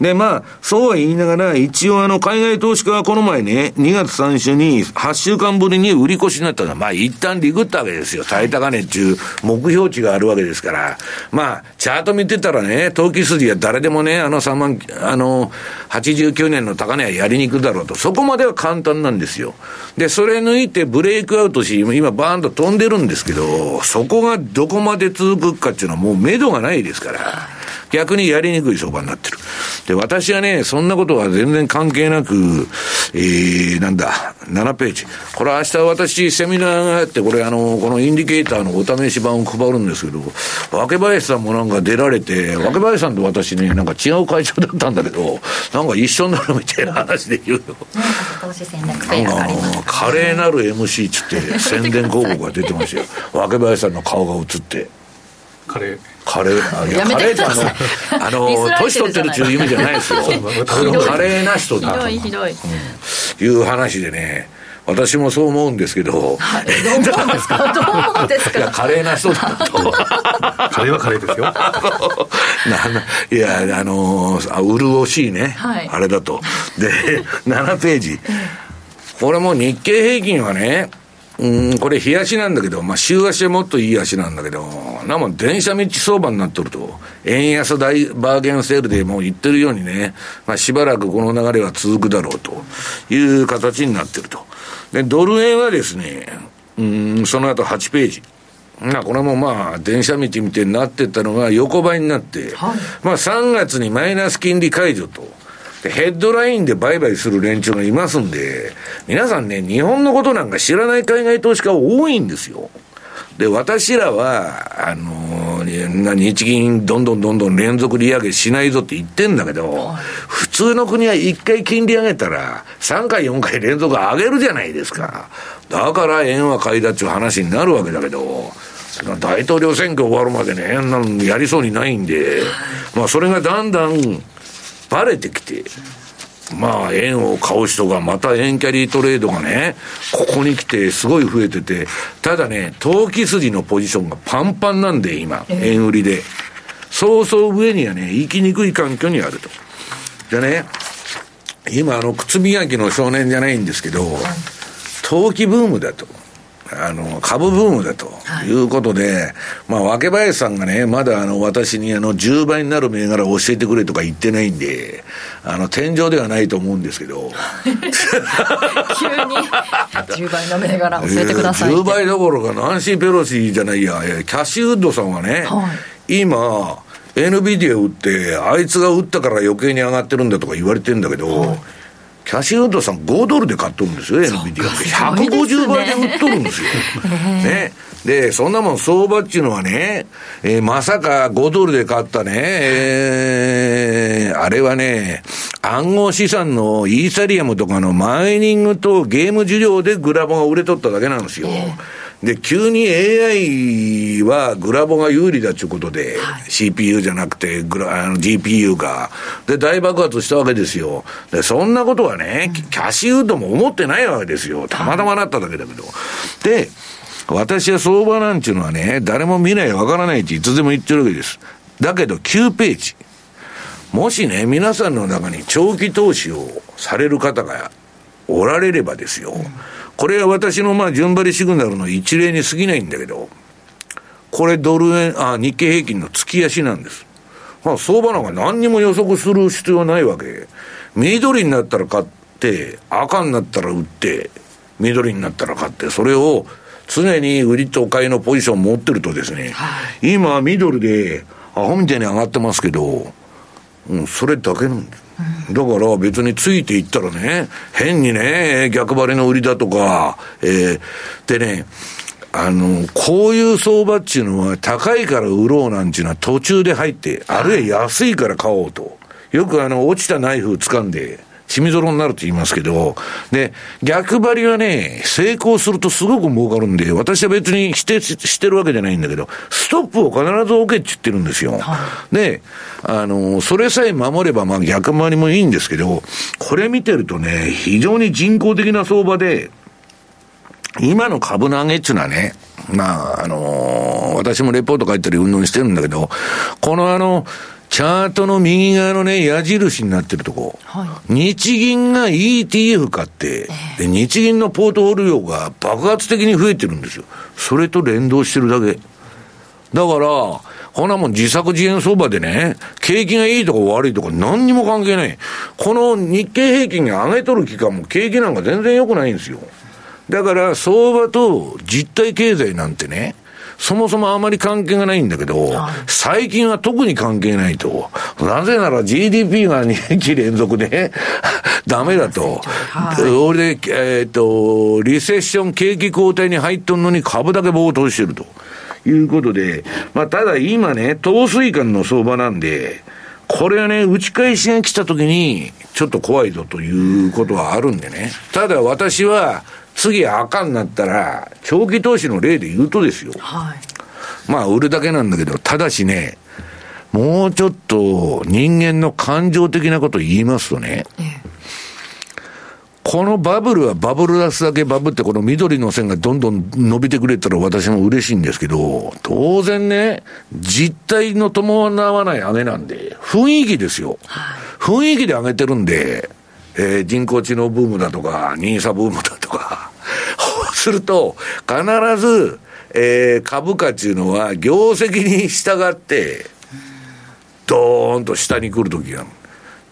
で、まあ、そうは言いながら、一応あの、海外投資家はこの前ね、2月3週に8週間ぶりに売り越しになったのは、まあ、一旦リグったわけですよ。最高値っていう目標値があるわけですから。まあ、チャート見てたらね、投機筋は誰でもね、あの3万、あの、89年の高値はやりに行くだろうと。そこまでは簡単なんですよ。で、それ抜いてブレイクアウトし、今バーンと飛んでるんですけど、そこがどこまで続くかっていうのはもう目処がないですから。逆にやりにくい相場になってる。で、私はね、そんなことは全然関係なく、えー、なんだ、7ページ。これ明日私セミナーがあって、これあの、このインディケーターのお試し版を配るんですけど、若林さんもなんか出られて、若林さんと私ね、なんか違う会社だったんだけど、なんか一緒になるみたいな話で言うよ。なんか、華麗なる MC っつって宣伝広告が出てますよ。若林さんの顔が映って。カレー。カレー、いや、カレーってあの、あの、年取ってるっていう意味じゃないですよ。華麗な人だと。ひどいひどい。いう話でね、私もそう思うんですけど。はい、どう思うんですか？どう思うんですか？いや、華麗な人だと。カレーはカレーですよ。いや、あのー、潤しいね、はい、あれだと。で、7ページ。これも日経平均はね、うん、これ、冷やしなんだけど、まあ、週足はもっといい足なんだけど、なも電車道相場になっとると、円安大バーゲンセールでもう言ってるようにね、まあ、しばらくこの流れは続くだろうという形になってると。で、ドル円はですね、うん、その後8ページ。まあ、これもまあ、電車道みたいになってったのが横ばいになって、はい、まあ、3月にマイナス金利解除と。ヘッドラインで売買する連中がいますんで、皆さんね、日本のことなんか知らない海外投資家多いんですよ。で、私らは、あのー、日銀どんどんどんどん連続利上げしないぞって言ってんだけど、普通の国は1回金利上げたら、3回4回連続上げるじゃないですか。だから円は買いだっちゅう話になるわけだけど、大統領選挙終わるまでね、やりそうにないんで、まあそれがだんだんバレてきて、まあ、円を買う人が、また円キャリートレードがね、ここに来てすごい増えてて、ただね、投機筋のポジションがパンパンなんで、今、円売りで。そうそう上にはね、行きにくい環境にあると。でね、今、あの、靴磨きの少年じゃないんですけど、投機ブームだと。あの、株ブームだとい。うことで、はい、まあ、若林さんがね、まだあの、私にあの、10倍になる銘柄を教えてくれとか言ってないんで、あの、天井ではないと思うんですけど。急に、10倍の銘柄教えてください、えー、10倍どころか、ナンシー・ペロシじゃないや、キャッシュウッドさんはね、はい、今、NVIDIA 売って、あいつが売ったから余計に上がってるんだとか言われてんだけど、はいキャシーウッドさん5ドルで買っとるんですよ、NVIDIA って。150倍で売っとるんですよ。ね。で、そんなもん相場っていうのはね、えー、まさか5ドルで買ったね、えー、あれはね、暗号資産のイーサリアムとかのマイニングとゲーム需要でグラボが売れとっただけなんですよ。えーで、急に AI はグラボが有利だということで、はい、CPU じゃなくてグラあの GPU が。で、大爆発したわけですよ。で、そんなことはね、うん、キャシウッドも思ってないわけですよ。たまたまなっただけだけど。で、私は相場なんちゅうのはね、誰も見ないわからないっていつでも言ってるわけです。だけど9ページ。もしね、皆さんの中に長期投資をされる方がおられればですよ。うんこれは私のまあ順張りシグナルの一例に過ぎないんだけど、これドル円、あ、日経平均の月足なんです。まあ、相場なんか何にも予測する必要ないわけ。緑になったら買って、赤になったら売って、緑になったら買って、それを常に売りと買いのポジション持ってるとですね、はい、今ミドルでアホみたいに上がってますけど、うん、それだけなんです。だから別についていったらね、変にね、逆張りの売りだとか、えー、でね、あの、こういう相場っていうのは高いから売ろうなんていうのは途中で入って、あるいは安いから買おうと。よくあの、落ちたナイフ掴んで、血みどろになると言いますけど、で、逆張りはね、成功するとすごく儲かるんで、私は別に否定してるわけじゃないんだけど、ストップを必ず置けって言ってるんですよ。はい、で、あの、それさえ守れば、まあ逆回りもいいんですけど、これ見てるとね、非常に人工的な相場で、今の株の上げっていうのはね、まあ、あのー、私もレポート書いたり運動してるんだけど、このあの、チャートの右側のね、矢印になってるとこ、はい、日銀が ETF 買って、で、日銀のポートフォリオが爆発的に増えてるんですよ。それと連動してるだけ。だから、こんなもん自作自演相場でね、景気がいいとか悪いとか何にも関係ない。この日経平均が上げとる期間も景気なんか全然良くないんですよ。だから相場と実体経済なんてね、そもそもあまり関係がないんだけど、最近は特に関係ないと。なぜなら GDP が2期連続で ダメだと。俺で、えっ、ー、と、リセッション景気後退に入っとんのに株だけ暴騰してると。いうことで、まあ、ただ今ね、糖水間の相場なんで、これはね、打ち返しが来た時に、ちょっと怖いぞということはあるんでね。ただ私は、次赤になったら、長期投資の例で言うとですよ。はい。まあ、売るだけなんだけど、ただしね、もうちょっと人間の感情的なことを言いますとね、ええ、このバブルはバブル出すだけバブって、この緑の線がどんどん伸びてくれたら私も嬉しいんですけど、当然ね、実態の伴わない上げなんで、雰囲気ですよ。雰囲気で上げてるんで、えー、人工知能ブームだとか、ニーサブームだとか、すると、必ず、えー、株価っていうのは、業績に従って、ドーンと下に来るときがある。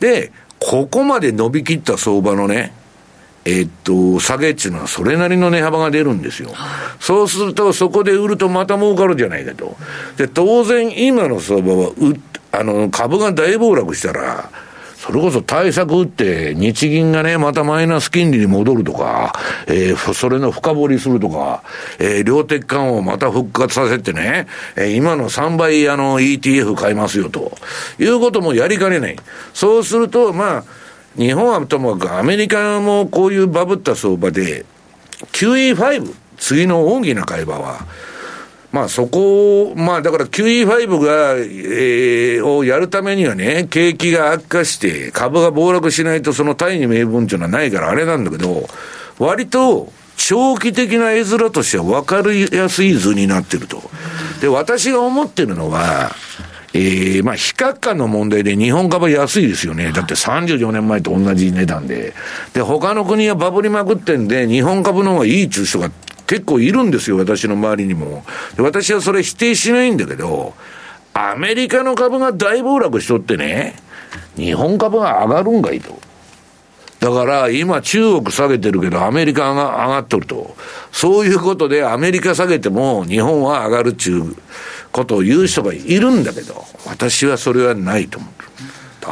で、ここまで伸びきった相場のね、えっと、下げっていうのはそれなりの値幅が出るんですよ。そうすると、そこで売るとまた儲かるじゃないかと。で、当然今の相場は、う、あの、株が大暴落したら、それこそ対策打って、日銀がね、またマイナス金利に戻るとか、えー、それの深掘りするとか、えー、量的緩和をまた復活させてね、えー、今の3倍あの ETF 買いますよと、いうこともやりかねない。そうすると、まあ、日本はともかくアメリカもこういうバブった相場で、QE5、次の大きな会話は、まあそこを、まあだから QE5 が、えー、をやるためにはね、景気が悪化して株が暴落しないとその大義名分っていうのはないからあれなんだけど、割と長期的な絵面としては分かりやすい図になってると。で、私が思ってるのは、ええー、まあ、比較感の問題で日本株安いですよね。だって34年前と同じ値段で。で、他の国はバブりまくってんで、日本株の方がいい中人が結構いるんですよ、私の周りにも。で私はそれ否定しないんだけど、アメリカの株が大暴落しとってね、日本株が上がるんかいと。だから今中国下げてるけどアメリカが上がっとると。そういうことでアメリカ下げても日本は上がるっちゅうことを言う人がいるんだけど、私はそれはないと思う。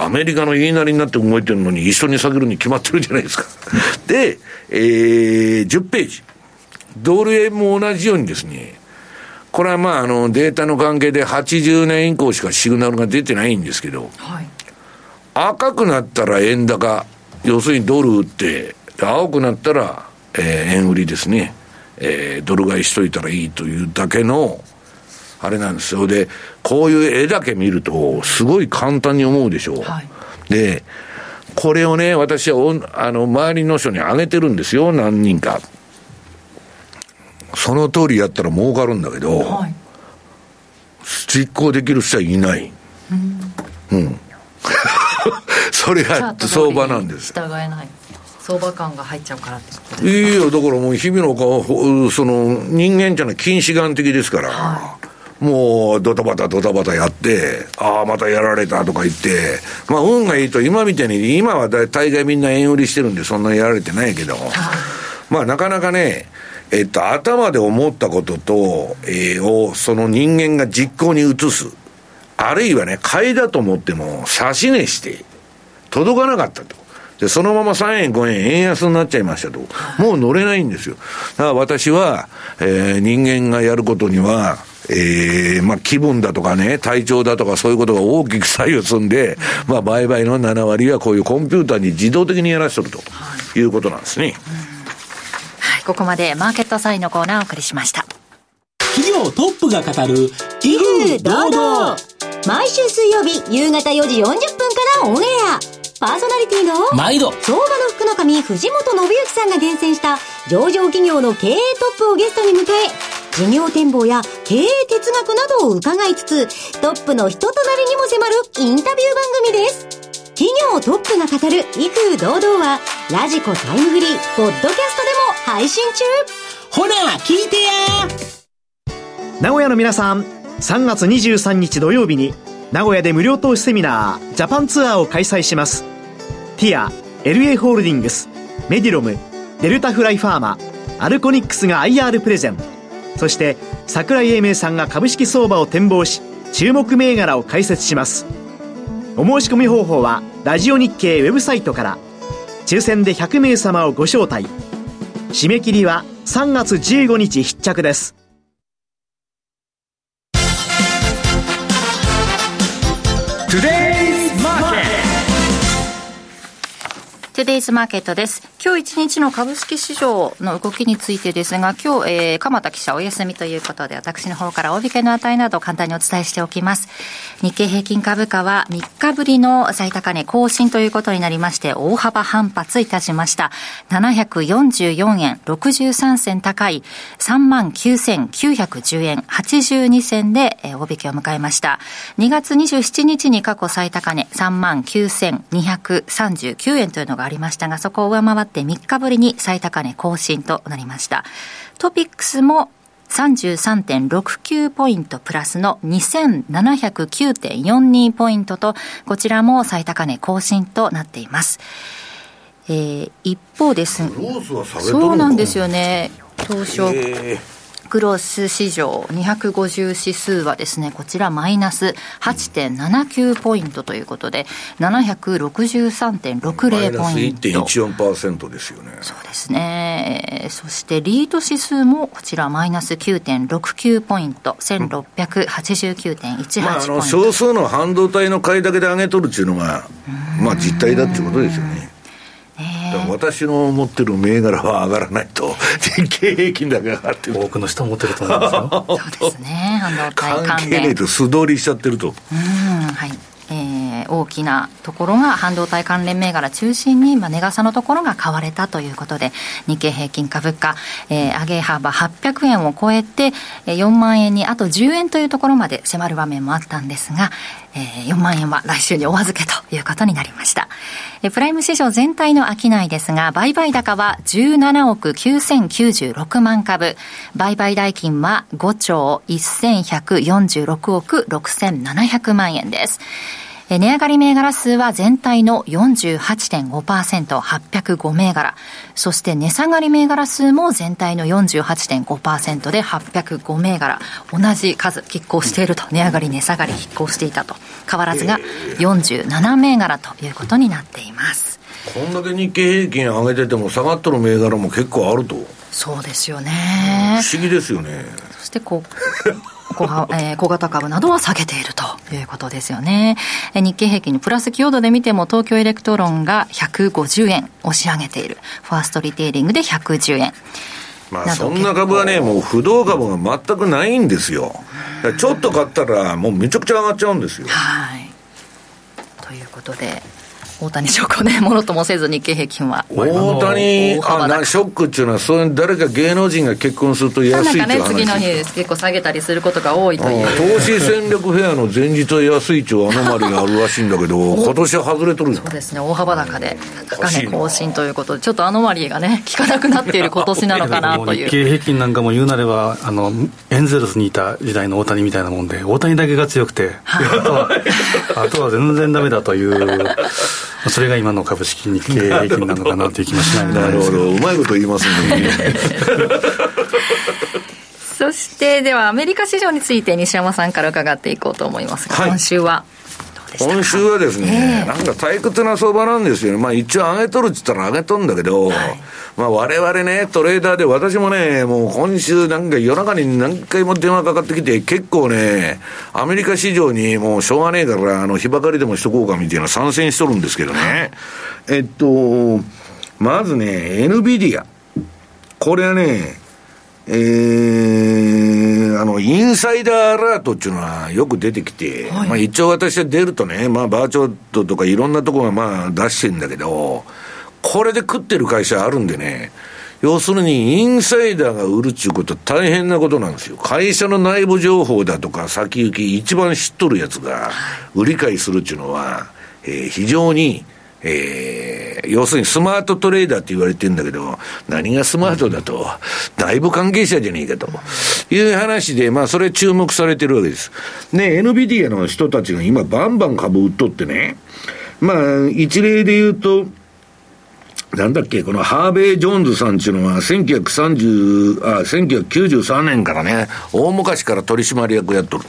アメリカの言いなりになって動いてるのに一緒に下げるに決まってるじゃないですか。で、えー、10ページ。ドル円も同じようにですね、これはまあ、あの、データの関係で80年以降しかシグナルが出てないんですけど、はい、赤くなったら円高、要するにドル売って、青くなったら、えー、円売りですね、えー、ドル買いしといたらいいというだけの、あれなんですよ。で、こういう絵だけ見ると、すごい簡単に思うでしょう。はい、で、これをね、私はあの、周りの人にあげてるんですよ、何人か。その通りやったら儲かるんだけど、はい、実行できる人はいない。うん。うん、それが相場なんです。従えない。相場感が入っちゃうからってことですか？いいよ、だからもう日々の顔、その人間じゃない、近視眼的ですから。はいもうドタバタドタバタやって、ああ、またやられたとか言って、まあ運がいいと今みたいに、今は大概みんな円売りしてるんでそんなにやられてないけど、まあなかなかね、えっと、頭で思ったことと、えー、を、その人間が実行に移す。あるいはね、買いだと思っても、差し値して、届かなかったと。で、そのまま3円、5円、円安になっちゃいましたと。もう乗れないんですよ。だから私は、えー、人間がやることには、えー、まあ気分だとかね、体調だとかそういうことが大きく左右するんで、まあ売買の7割はこういうコンピューターに自動的にやらせてるということなんですね。ここまでマーケットサインのコーナーをお送りしました。企業トップが語る威風堂々。毎週水曜日夕方4時40分からオンエア。パーソナリティの毎度。相場の福の神藤本信之さんが厳選した上場企業の経営トップをゲストに迎え事業展望や経営哲学などを伺いつつトップの人となりにも迫るインタビュー番組です企業トップが語る威風堂々は、ラジコタイムフリー、ポッドキャストでも配信中ほら、聞いてや名古屋の皆さん、3月23日土曜日に、名古屋で無料投資セミナー、ジャパンツアーを開催します。ティア、LA ホールディングス、メディロム、デルタフライファーマ、アルコニックスが IR プレゼン。そして、桜井英明さんが株式相場を展望し、注目銘柄を解説します。お申し込み方法はラジオ日経ウェブサイトから。抽選で100名様をご招待。締め切りは3月15日必着です。トゥデイズマーケットです。今日一日の株式市場の動きについてですが、今日、えー、鎌田記者お休みということで、私の方から大引けの値など簡単にお伝えしておきます。日経平均株価は3日ぶりの最高値更新ということになりまして、大幅反発いたしました。744円63銭高い39,910円82銭で、えー、大引けを迎えました。2月27日に過去最高値39,239円というのがありましたが、そこを上回って3日ぶりに最高値更新となりました。トピックスも33.69ポイントプラスの2709.42ポイントと、こちらも最高値更新となっています。えー、一方ですそうなんですよね。東証。えークロス市場250指数はですね、こちらマイナス8.79ポイントということで、763.60ポイント。マイナス1.14%ですよね。そうですね。そしてリート指数もこちらマイナス9.69ポイント、1689.18まあ、あの、少数の半導体の買いだけで上げとるっていうのが、まあ実態だっていうことですよね。私の持ってる銘柄は上がらないと、日 経平均だけ上がってる多くの人持ってると思いますよ。そうですね、半導体関係ないと素通りしちゃってると。うん、はい。えー、大きなところが半導体関連銘柄中心に、まあ、値傘のところが買われたということで、日経平均株価、えー、上げ幅800円を超えて、4万円にあと10円というところまで迫る場面もあったんですが、えー、4万円は来週にお預けということになりました。えプライム市場全体の商いですが、売買高は17億9096万株、売買代金は5兆1146億6700万円です。値上がり銘柄数は全体の48.5%、805銘柄。そして値下がり銘柄数も全体の48.5%で805銘柄。同じ数、拮抗していると。値上がり、値下がり、拮抗していたと。変わらずが47銘柄ということになっています。こんだけ日経平均上げてても下がっとる銘柄も結構あると。そうですよね。不思議ですよね。そしてこう。小, えー、小型株などは下げているということですよね。日経平均のプラス寄与度で見ても東京エレクトロンが150円押し上げている。ファーストリテイリングで110円。まあそんな株はね、もう浮動株が全くないんですよ。ちょっと買ったら、もうめちゃくちゃ上がっちゃうんですよ。はい。ということで、大谷翔子ね、ものともせず日経平均は。大谷、あ、な、ショックっていうのは、そういう誰か芸能人が結婚すると安いっていう話。ね、次の日結構下げたりすることが多いという。投資戦略フェアの前日は安いっていうアノマリがあるらしいんだけど、今年は外れとるそうですね、大幅高で、高値更新ということで、ちょっとアノマリがね、効かなくなっている今年なのかなという。日 経平均なんかも言うなれば、あの、エンゼルスにいた時代の大谷みたいなもんで、大谷だけが強くて、あとは、あとは全然ダメだという、それが今の株式日経平均なのかなという気もしないなるほど、うまいこと言いますね。そしてではアメリカ市場について西山さんから伺っていこうと思いますが、はい、今週は今週はですね、えー、なんか退屈な相場なんですよね。まあ一応上げとるって言ったら上げとるんだけど、はい、まあ我々ね、トレーダーで私もね、もう今週なんか夜中に何回も電話かかってきて、結構ね、アメリカ市場にもうしょうがねえから、あの、日ばかりでもしとこうかみたいな参戦しとるんですけどね。えっと、まずね、NVIDIA。これはね、えー、あの、インサイダーアラートっていうのはよく出てきて、はい、まあ一応私は出るとね、まあバーチョットとかいろんなとこがまあ出してんだけど、これで食ってる会社あるんでね、要するにインサイダーが売るっていうことは大変なことなんですよ。会社の内部情報だとか先行き一番知っとるやつが売り買いするっていうのは、えー、非常にえー、要するにスマートトレーダーって言われてるんだけど、何がスマートだと、内部関係者じゃねえかという話で、まあそれ注目されてるわけです。ね、NVIDIA の人たちが今バンバン株売っとってね、まあ一例で言うと、なんだっけ、このハーベイ・ジョーンズさんっていうのは、1930、あ、1993年からね、大昔から取締役やっとる。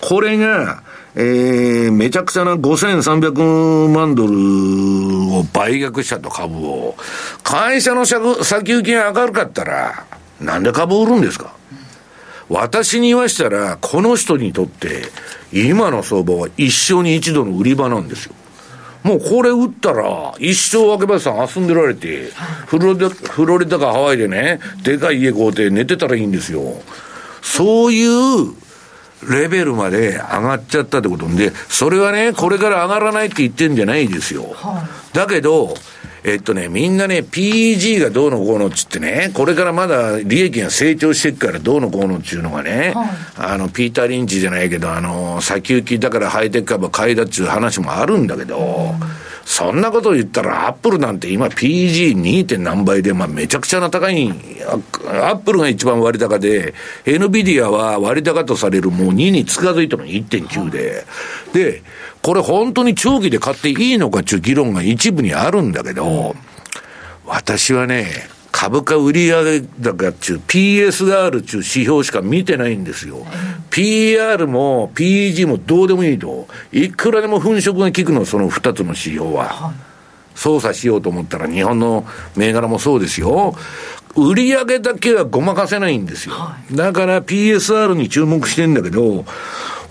これが、えー、めちゃくちゃな5300万ドルを売却したと株を、会社の先行きが明るかったら、なんで株を売るんですか？私に言わしたら、この人にとって、今の相場は一生に一度の売り場なんですよ。もうこれ打ったら、一生若林さん遊んでられて、フロリダ、フロリダかハワイでね、でかい家買うて寝てたらいいんですよ。そういうレベルまで上がっちゃったってことで、それはね、これから上がらないって言ってんじゃないですよ。だけど、えっとね、みんなね、PEG がどうのこうのっつってね、これからまだ利益が成長していくからどうのこうのっていうのがね、はい、あの、ピーター・リンチじゃないけど、あの、先行きだからハイテク株買いだっちゅう話もあるんだけど、うんそんなこと言ったら、アップルなんて今 PG2. 点何倍で、まあめちゃくちゃな高い、アップルが一番割高で、NVIDIA は割高とされるもう2に近づいたの1.9で、で、これ本当に長期で買っていいのかっていう議論が一部にあるんだけど、私はね、株価売上高っちゅう PSR っちゅう指標しか見てないんですよ。PR も PEG もどうでもいいと。いくらでも粉飾が効くの、その2つの指標は。操作しようと思ったら日本の銘柄もそうですよ。売上だけはごまかせないんですよ。だから PSR に注目してんだけど、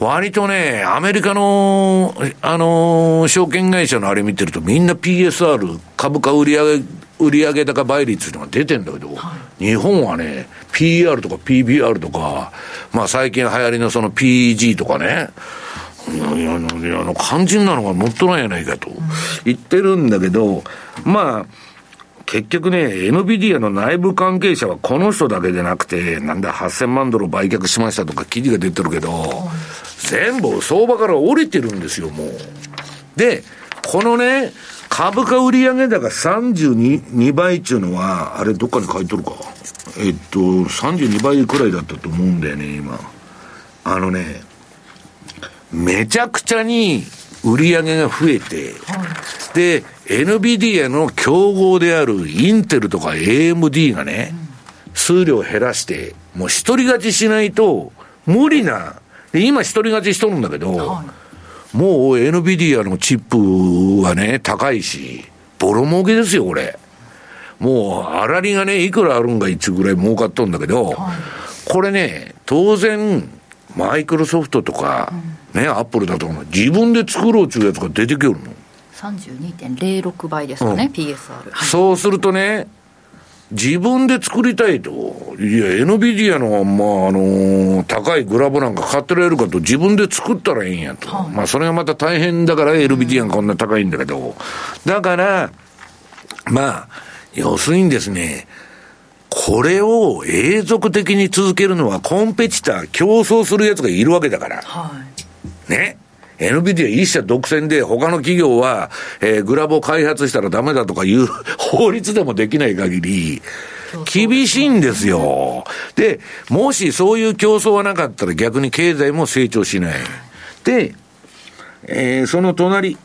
割とね、アメリカの、あのー、証券会社のあれ見てるとみんな PSR、株価売上売上高倍率いうのが出てんだけど、はい、日本はね、PR とか PBR とか、まあ最近流行りのその PG とかね、いやいや、あの、肝心なのが乗っとらんやないかと言ってるんだけど、まあ、結局ね、NVIDIA の内部関係者はこの人だけでなくて、なんだ8000万ドル売却しましたとか記事が出てるけど、全部相場から降りてるんですよ、もう。で、このね、株価売上高32倍っていうのは、あれどっかに書いとるか？えっと、32倍くらいだったと思うんだよね、今。あのね、めちゃくちゃに売り上げが増えて、で、NVIDIA の競合であるインテルとか AMD がね、数量減らして、もう一人勝ちしないと無理な、で今一人勝ちしとるんだけど、もう NVIDIA のチップはね、高いし、ボロ儲けですよ、これ。もう、粗利がね、いくらあるんか一ぐらい儲かっとんだけど、はい、これね、当然、マイクロソフトとか、うん、ね、アップルだとか、自分で作ろうっていうやつが出てくるの。32.06倍ですかね、うん、PSR、はい、そうするとね、自分で作りたいと。いや、NVIDIA の、まあ、あのー、高いグラボなんか買ってられるかと、自分で作ったらいいんやと。はい、まあ、それがまた大変だから、NVIDIA がこんな高いんだけど。だから、まあ、要するにですね、これを永続的に続けるのはコンペティター、競争するやつがいるわけだから。はい、ね。NVIDIA 一社独占で他の企業は、えー、グラボ開発したらダメだとかいう法律でもできない限り、厳しいんですよ。で、もしそういう競争がなかったら逆に経済も成長しない。で、えー、その隣、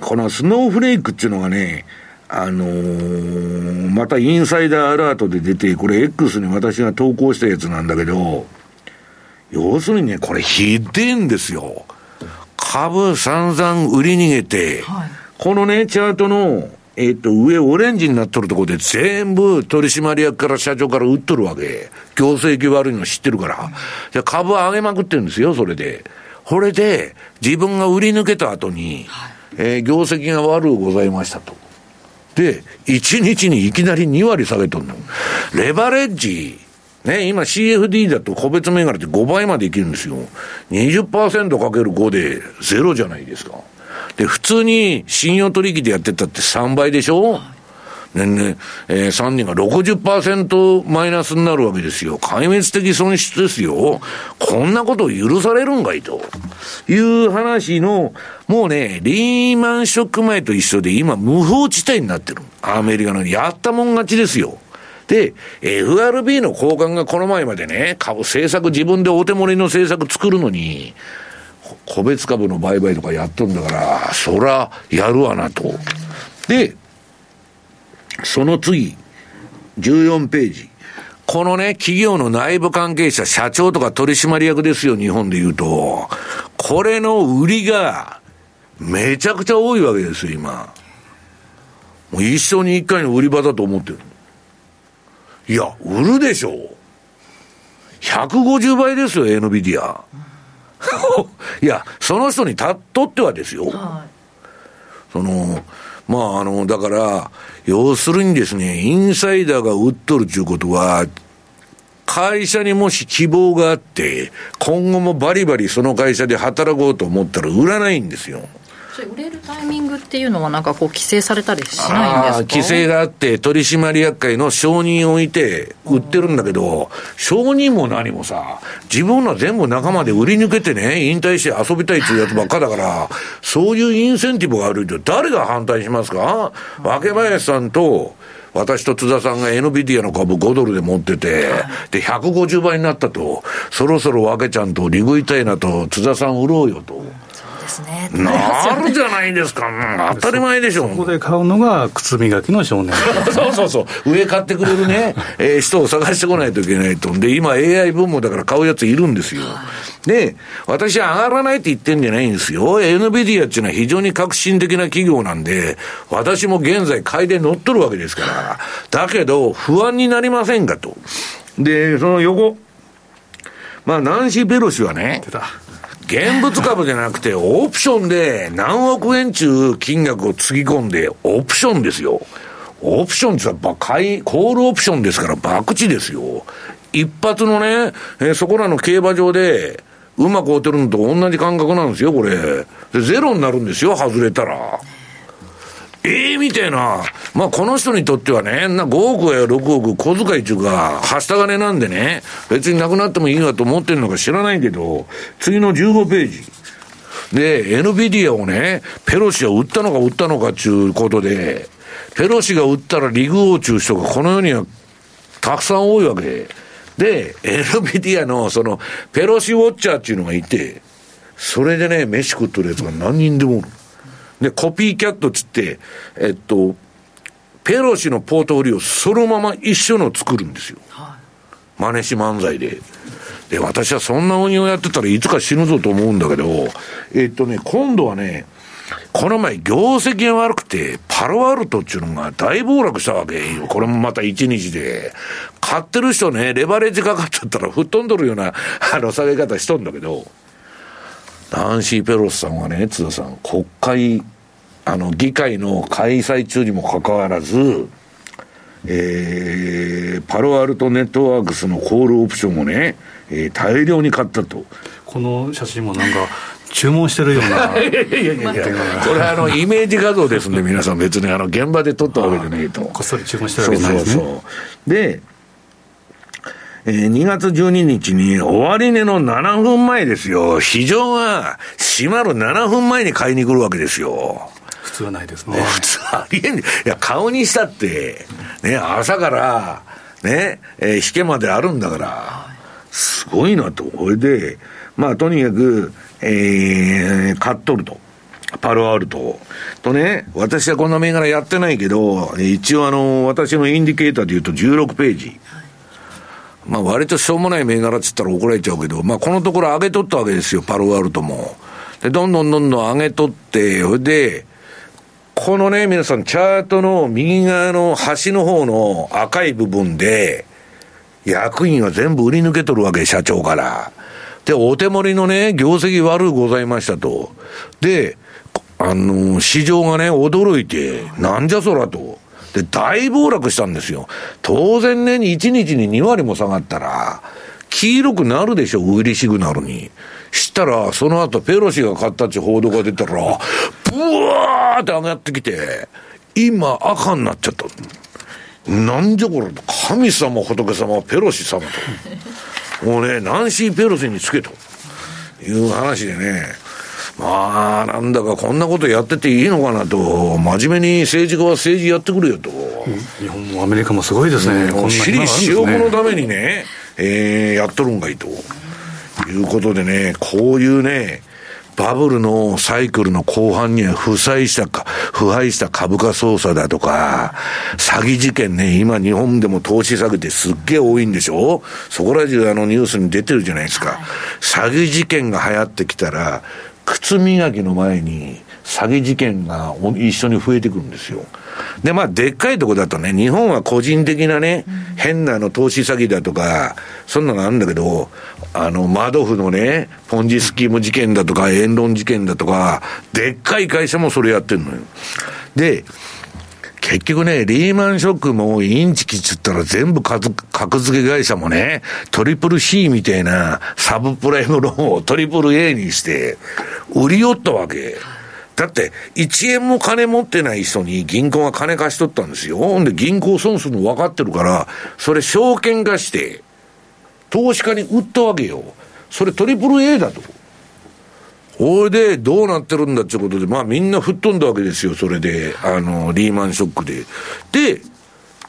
このスノーフレークっていうのがね、あのー、またインサイダーアラートで出て、これ X に私が投稿したやつなんだけど、要するにね、これひでえんですよ。株散々売り逃げて、はい、このね、チャートの、えっ、と、上オレンジになっとるところで全部取締役から社長から売っとるわけ。業績悪いの知ってるから。じゃ株上げまくってるんですよ、それで。これで、自分が売り抜けた後に、はい、えー、業績が悪うございましたと。で、1日にいきなり2割下げとんの。レバレッジ、ね、今 CFD だと個別銘柄って5倍までいけるんですよ。20%かける5で0じゃないですか。で、普通に信用取引でやってたって3倍でしょ？年々、えー、3人が60%マイナスになるわけですよ。壊滅的損失ですよ。こんなことを許されるんかいと。いう話の、もうね、リーマンショック前と一緒で今無法地帯になってる。アメリカのやったもん勝ちですよ。で、FRB の高官がこの前までね、株、政策自分でお手盛りの政策作るのに、個別株の売買とかやっとんだから、そら、やるわなと。で、その次、14ページ。このね、企業の内部関係者、社長とか取締役ですよ、日本で言うと。これの売りが、めちゃくちゃ多いわけですよ、今。もう一生に一回の売り場だと思ってる。いや、売るでしょう。150倍ですよ、NVIDIA。いや、その人にたっとってはですよ。はい、その、まあ、あの、だから、要するにですね、インサイダーが売っとるということは、会社にもし希望があって、今後もバリバリその会社で働こうと思ったら売らないんですよ。売れるタイミングっていうのは、なんかこう、規制されたりしないんですか？規制があって、取締役会の承認を置いて、売ってるんだけど、承認も何もさ、自分の全部仲間で売り抜けてね、引退して遊びたいっていうやつばっかだから、そういうインセンティブがあると、誰が反対しますか、若林さんと、私と津田さんが NVIDIA の株5ドルで持ってて、で、150倍になったと、そろそろわけちゃんと利食いたいなと、津田さん売ろうよと。ですね。なるじゃないですか。当たり前でしょ。ここで買うのが靴磨きの少年。そうそうそう。上買ってくれるね、えー、人を探してこないといけないと。で、今 AI 分もだから買うやついるんですよ。で、私は上がらないって言ってんじゃないんですよ。NVIDIA っていうのは非常に革新的な企業なんで、私も現在買いで乗っとるわけですから。だけど、不安になりませんかと。で、その横。まあ、ナンシー・ペロシはね、現物株じゃなくて、オプションで何億円中金額をつぎ込んで、オプションですよ。オプションってやっぱ買い、コールオプションですから、博打ですよ。一発のね、え、そこらの競馬場で、うまく打てるのと同じ感覚なんですよ、これ。で、ゼロになるんですよ、外れたら。ええー、みたいな。まあ、この人にとってはね、な5億や6億小遣いっていうか、はした金なんでね、別になくなってもいいわと思ってるのか知らないけど、次の15ページ。で、NVIDIA をね、ペロシは売ったのか売ったのかっていうことで、ペロシが売ったらリグ王中人がこの世にはたくさん多いわけで、で、NVIDIA のその、ペロシウォッチャーっていうのがいて、それでね、飯食っとるやつが何人でもおる。で、コピーキャットっつって、えっと、ペロシのポートフォリオそのまま一緒の作るんですよ。はい、真似し漫才で。で、私はそんな運用やってたらいつか死ぬぞと思うんだけど、えっとね、今度はね、この前業績が悪くて、パロアルトっていうのが大暴落したわけよ。これもまた1日で。買ってる人ね、レバレッジかかっちゃったら吹っ飛んどるような、あの、下げ方しとんだけど、ナンシー・ペロスさんはね、津田さん、国会、あの、議会の開催中にもかかわらず、えー、パロアルトネットワークスのコールオプションをね、えー、大量に買ったと。この写真もなんか、注文してるような。いやいやいやこれあの、イメージ画像ですんで、皆さん別にあの、現場で撮ったわけじゃないと。こっそり注文してるわけじゃないですね。そうそうそう。で、えー、2月12日に終値の7分前ですよ。市場が閉まる7分前に買いに来るわけですよ。普通はないですね。普通ありえんいや、顔にしたって、ね、朝から、ね、えー、引けまであるんだから、すごいなと。これで、まあ、とにかく、えー、買っとると。パロアルト。とね、私はこんな銘柄やってないけど、一応あの、私のインディケーターで言うと16ページ。まあ割としょうもない銘柄っつったら怒られちゃうけど、まあこのところ上げとったわけですよ、パロアルトも。で、どんどんどんどん上げとって、それで、このね、皆さん、チャートの右側の端の方の赤い部分で、役員は全部売り抜けとるわけ、社長から。で、お手盛りのね、業績悪うございましたと。で、あの、市場がね、驚いて、なんじゃそらと。で、大暴落したんですよ。当然ね、1日に2割も下がったら、黄色くなるでしょ、売りシグナルに。したら、その後、ペロシが買ったっち報道が出たら、ブワーって上がってきて、今、赤になっちゃった。なんじゃこれ、神様、仏様、ペロシ様と。もうね、ナンシー・ペロシにつけという話でね、まあ、なんだかこんなことやってていいのかなと、真面目に政治家は政治やってくれよと。日本もアメリカもすごいですね。うん、私利私欲のためにね、えー、やっとるんがいいと。いうことでね、こういうね、バブルのサイクルの後半には負債したか、腐敗した株価操作だとか、詐欺事件ね、今日本でも投資下げてすっげえ多いんでしょ？そこら中あのニュースに出てるじゃないですか。詐欺事件が流行ってきたら、靴磨きの前に詐欺事件が一緒に増えてくるんですよ。で、まあ、でっかいとこだとね、日本は個人的なね、変なの投資詐欺だとか、そんなのあるんだけど、あの、マドフのね、ポンジスキーム事件だとか、エンロン事件だとか、でっかい会社もそれやってんのよ。で、結局ね、リーマンショックもインチキっつったら全部格付け会社もね、トリプル C みたいなサブプライムローンをトリプル A にして、売り寄ったわけ。だって、1円も金持ってない人に銀行が金貸し取ったんですよ。ほんで銀行損するの分かってるから、それ証券化して、投資家に売ったわけよ。それトリプル A だと。ほいで、どうなってるんだってことで、まあみんな吹っ飛んだわけですよ、それで。あの、リーマンショックで。で、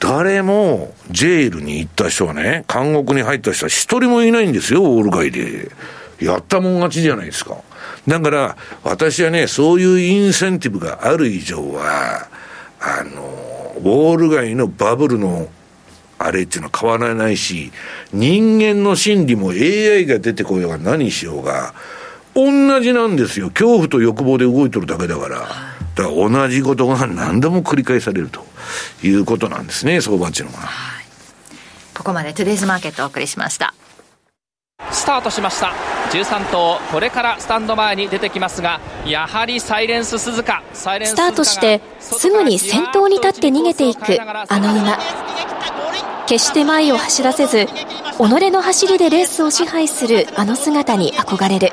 誰も、ジェイルに行った人はね、監獄に入った人は一人もいないんですよ、オール街で。やったもん勝ちじゃないですか。だから、私はね、そういうインセンティブがある以上は、あの、ウォール街のバブルのあれっていうのは変わらないし、人間の心理も AI が出てこようが何しようが、同じなんですよ。恐怖と欲望で動いてるだけだから。だから同じことが何度も繰り返されるということなんですね、相場っていうのは。ここまでトゥデイズマーケットをお送りしました。スタートしました13頭これからスタンド前に出てきますがやはりサイレンス鈴鹿スタートしてすぐに先頭に立って逃げていくあの馬決して前を走らせず己の走りでレースを支配するあの姿に憧れる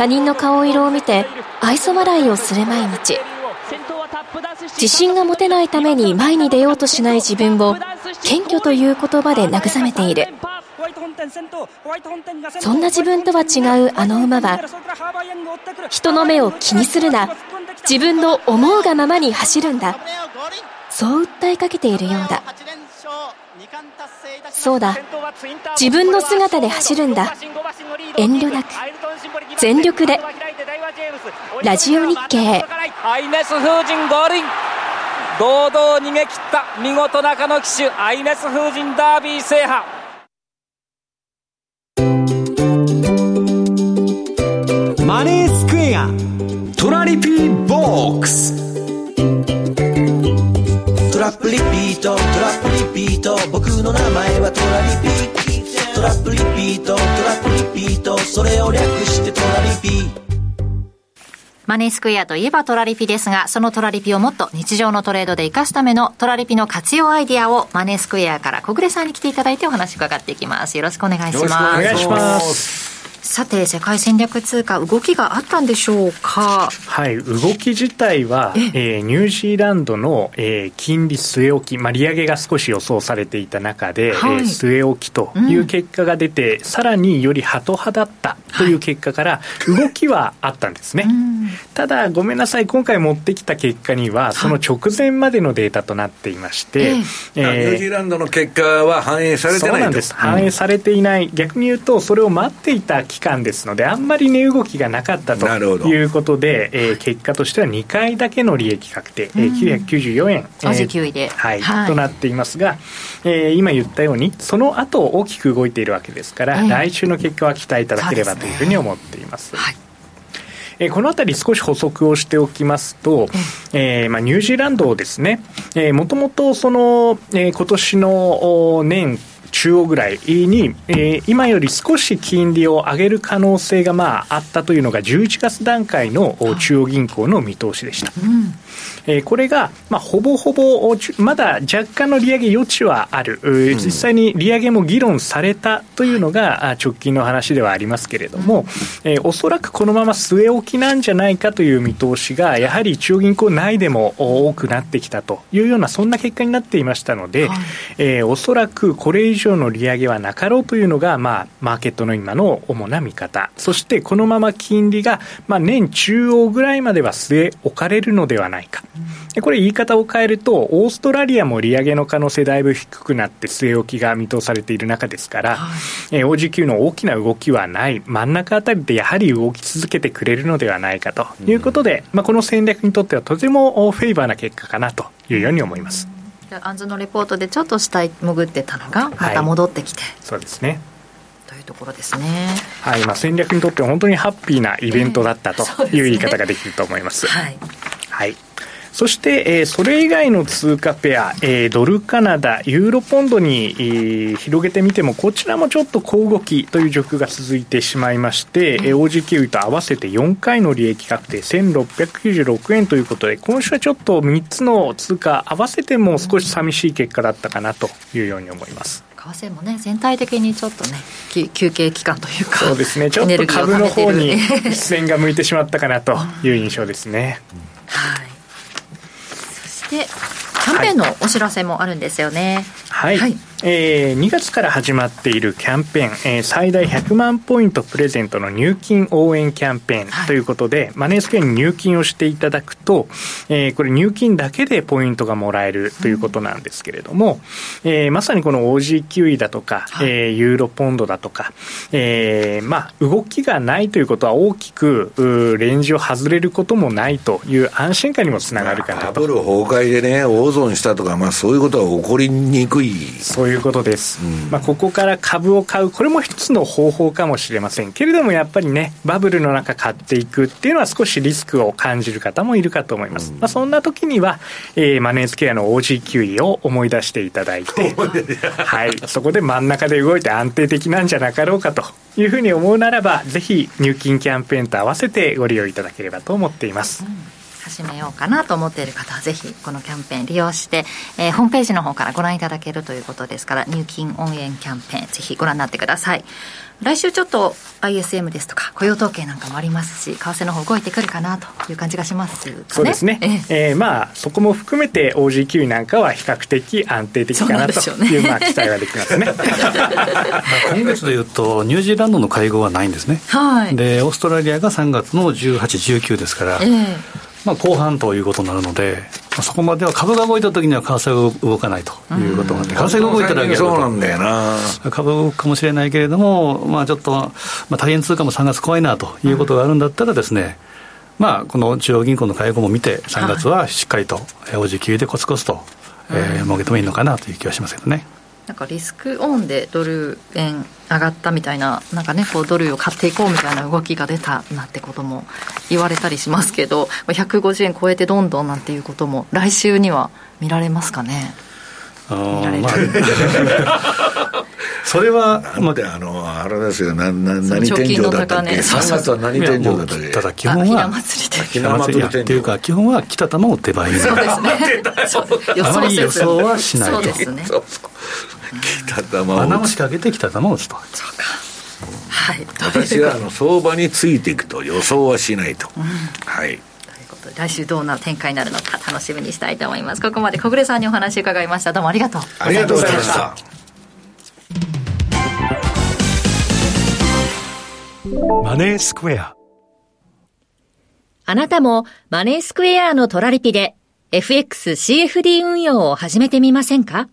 他人の顔色を見て愛想笑いをする毎日。自信が持てないために前に出ようとしない自分を謙虚という言葉で慰めている。そんな自分とは違うあの馬は人の目を気にするな。自分の思うがままに走るんだ。そう訴えかけているようだ。そうだ。自分の姿で走るんだ。遠慮なく。全力で。ラジオ日経。アイネス風神五輪。堂々逃げ切った見事中野騎手アイネス風神ダービー制覇。マネースクエア。トラリピーボックスリピートトラップリピート僕の名前はトラリピトラップリピートトラップリピートそれを略してトラリピマネースクエアといえばトラリピですが、そのトラリピをもっと日常のトレードで活かすためのトラリピの活用アイディアをマネースクエアから小暮さんに来ていただいてお話伺っていきます。よろしくお願いします。お願いします。さて世界戦略通貨動きがあったんでしょうか？はい動き自体はえー、ニュージーランドの、えー、金利据え置き、まあ、利上げが少し予想されていた中で、はい、えー、据え置きという結果が出て、うん、さらによりハト派だったという結果から、動きはあったんですね、ただごめんなさい今回持ってきた結果にはその直前までのデータとなっていまして、えー、えー、ニュージーランドの結果は反映されてないそうなんです、反映されていない。逆に言うとそれを待っていた期間ですので、あんまり値動きがなかったということで、えー、結果としては2回だけの利益確定、えー、994円、えー、はい、はい、となっていますが、えー、今言ったように、その後大きく動いているわけですから、えー、来週の結果は期待いただければというふうに思っています。はい。えこのあたり少し補足をしておきますと、えーまあ、ニュージーランドですね、えー、もともとその、えー、今年の年中央ぐらいに、えー、今より少し金利を上げる可能性がまああったというのが11月段階の中央銀行の見通しでした。うんえー、これが、まあ、ほぼほぼ、まだ若干の利上げ余地はある、実際に利上げも議論されたというのが直近の話ではありますけれども、えー、おそらくこのまま据え置きなんじゃないかという見通しが、やはり中央銀行内でも多くなってきたというような、そんな結果になっていましたので、はい、えー、おそらくこれ以上の利上げはなかろうというのが、まあ、マーケットの今の主な見方、そしてこのまま金利が、まあ、年中央ぐらいまでは据え置かれるのではないか。これ言い方を変えると、オーストラリアも利上げの可能性だいぶ低くなって据え置きが見通されている中ですから、はい、えー、OG9 の大きな動きはない、真ん中あたりでやはり動き続けてくれるのではないかと。いうことで、うん、まあ、この戦略にとってはとてもフェイバーな結果かなというように思います。アンズのレポートでちょっと下へ潜ってたのがまた戻ってきて、はい、そうですね。というところですね。はい、まあ戦略にとっては本当にハッピーなイベントだったという言い方ができると思います。えー、はい。はいそして、えー、それ以外の通貨ペア、えー、ドルカナダ、ユーロポンドに、えー、広げてみても、こちらもちょっと小動きという状況が続いてしまいまして、うん、OG キウイと合わせて4回の利益確定、1696円ということで、今週はちょっと3つの通貨合わせても少し寂しい結果だったかなというように思います。為替もね全体的にちょっとね休憩期間というかそうですね。ちょっと株の方に視線が向いてしまったかなという印象ですね、はいそしてキャンペーンのお知らせもあるんですよね。はい、はいえー、2月から始まっているキャンペーン、えー、最大100万ポイントプレゼントの入金応援キャンペーンということで、はい、マネースクエアに入金をしていただくと、えー、これ入金だけでポイントがもらえるということなんですけれども、うん、えー、まさにこの OG キウイだとか、はい、えー、ユーロポンドだとか、えー、まあ、動きがないということは大きく、レンジを外れることもないという安心感にもつながるかなと。バブル崩壊でね、大損したとか、まあそういうことは起こりにくい。そういうことです、うん、まあ、ここから株を買う、これも一つの方法かもしれませんけれども、やっぱりね、バブルの中買っていくっていうのは、少しリスクを感じる方もいるかと思います。うん、まあ、そんな時には、えー、マネーズケアの OG キウイを思い出していただい て、はい、そこで真ん中で動いて安定的なんじゃなかろうかというふうに思うならば、ぜひ入金キャンペーンと合わせてご利用いただければと思っています。うん始めようかなと思っている方はぜひこのキャンペーン利用して、えー、ホームページの方からご覧いただけるということですから入金応援キャンペーンぜひご覧になってください。来週ちょっと ISM ですとか雇用統計なんかもありますし為替の方動いてくるかなという感じがしますかね。そうですね、ええ。ー、まあそこも含めて OG キウイなんかは比較的安定的かなという、ね、まあ期待はできますね。今月でいうとニュージーランドの会合はないんですね、はい、でオーストラリアが3月の1819ですから、えーまあ、後半ということになるので、まあ、そこまでは株が動いたときには為替が動かないということがあって、為替が動いたらそうなんだよな。株動くかもしれないけれども、まあ、ちょっと、まあ、大変通貨も3月怖いなということがあるんだったらですね、まあ、この中央銀行の会合も見て、3月はしっかりと、お時給でコツコツと、えー、儲けてもいいのかなという気はしますけどね。なんかリスクオンでドル円上がったみたいな、なんかね、こうドルを買っていこうみたいな動きが出たなんてことも言われたりしますけど、150円超えてどんどんなんていうことも、来週には見られますかね？見られる、まあ、それは、まあ、あの、あれですよ、なな何天井だったっけ、3月は何天井だったっけ、ただ基本は、ひな祭りで、ひな祭りっていうか、基本は北玉を手前に、そうですね、あまり予想はしない。と。そうですね北玉を穴を仕掛けて北玉を打つと。そうか。はい。私はあの相場についていくと予想はしないと、うん、はい。来週どんな展開になるのか楽しみにしたいと思います。ここまで小暮さんにお話伺いました。どうもありがとう。ありがとうございました。マネースクエア。あなたもマネースクエアのトラリピで FXCFD 運用を始めてみませんか？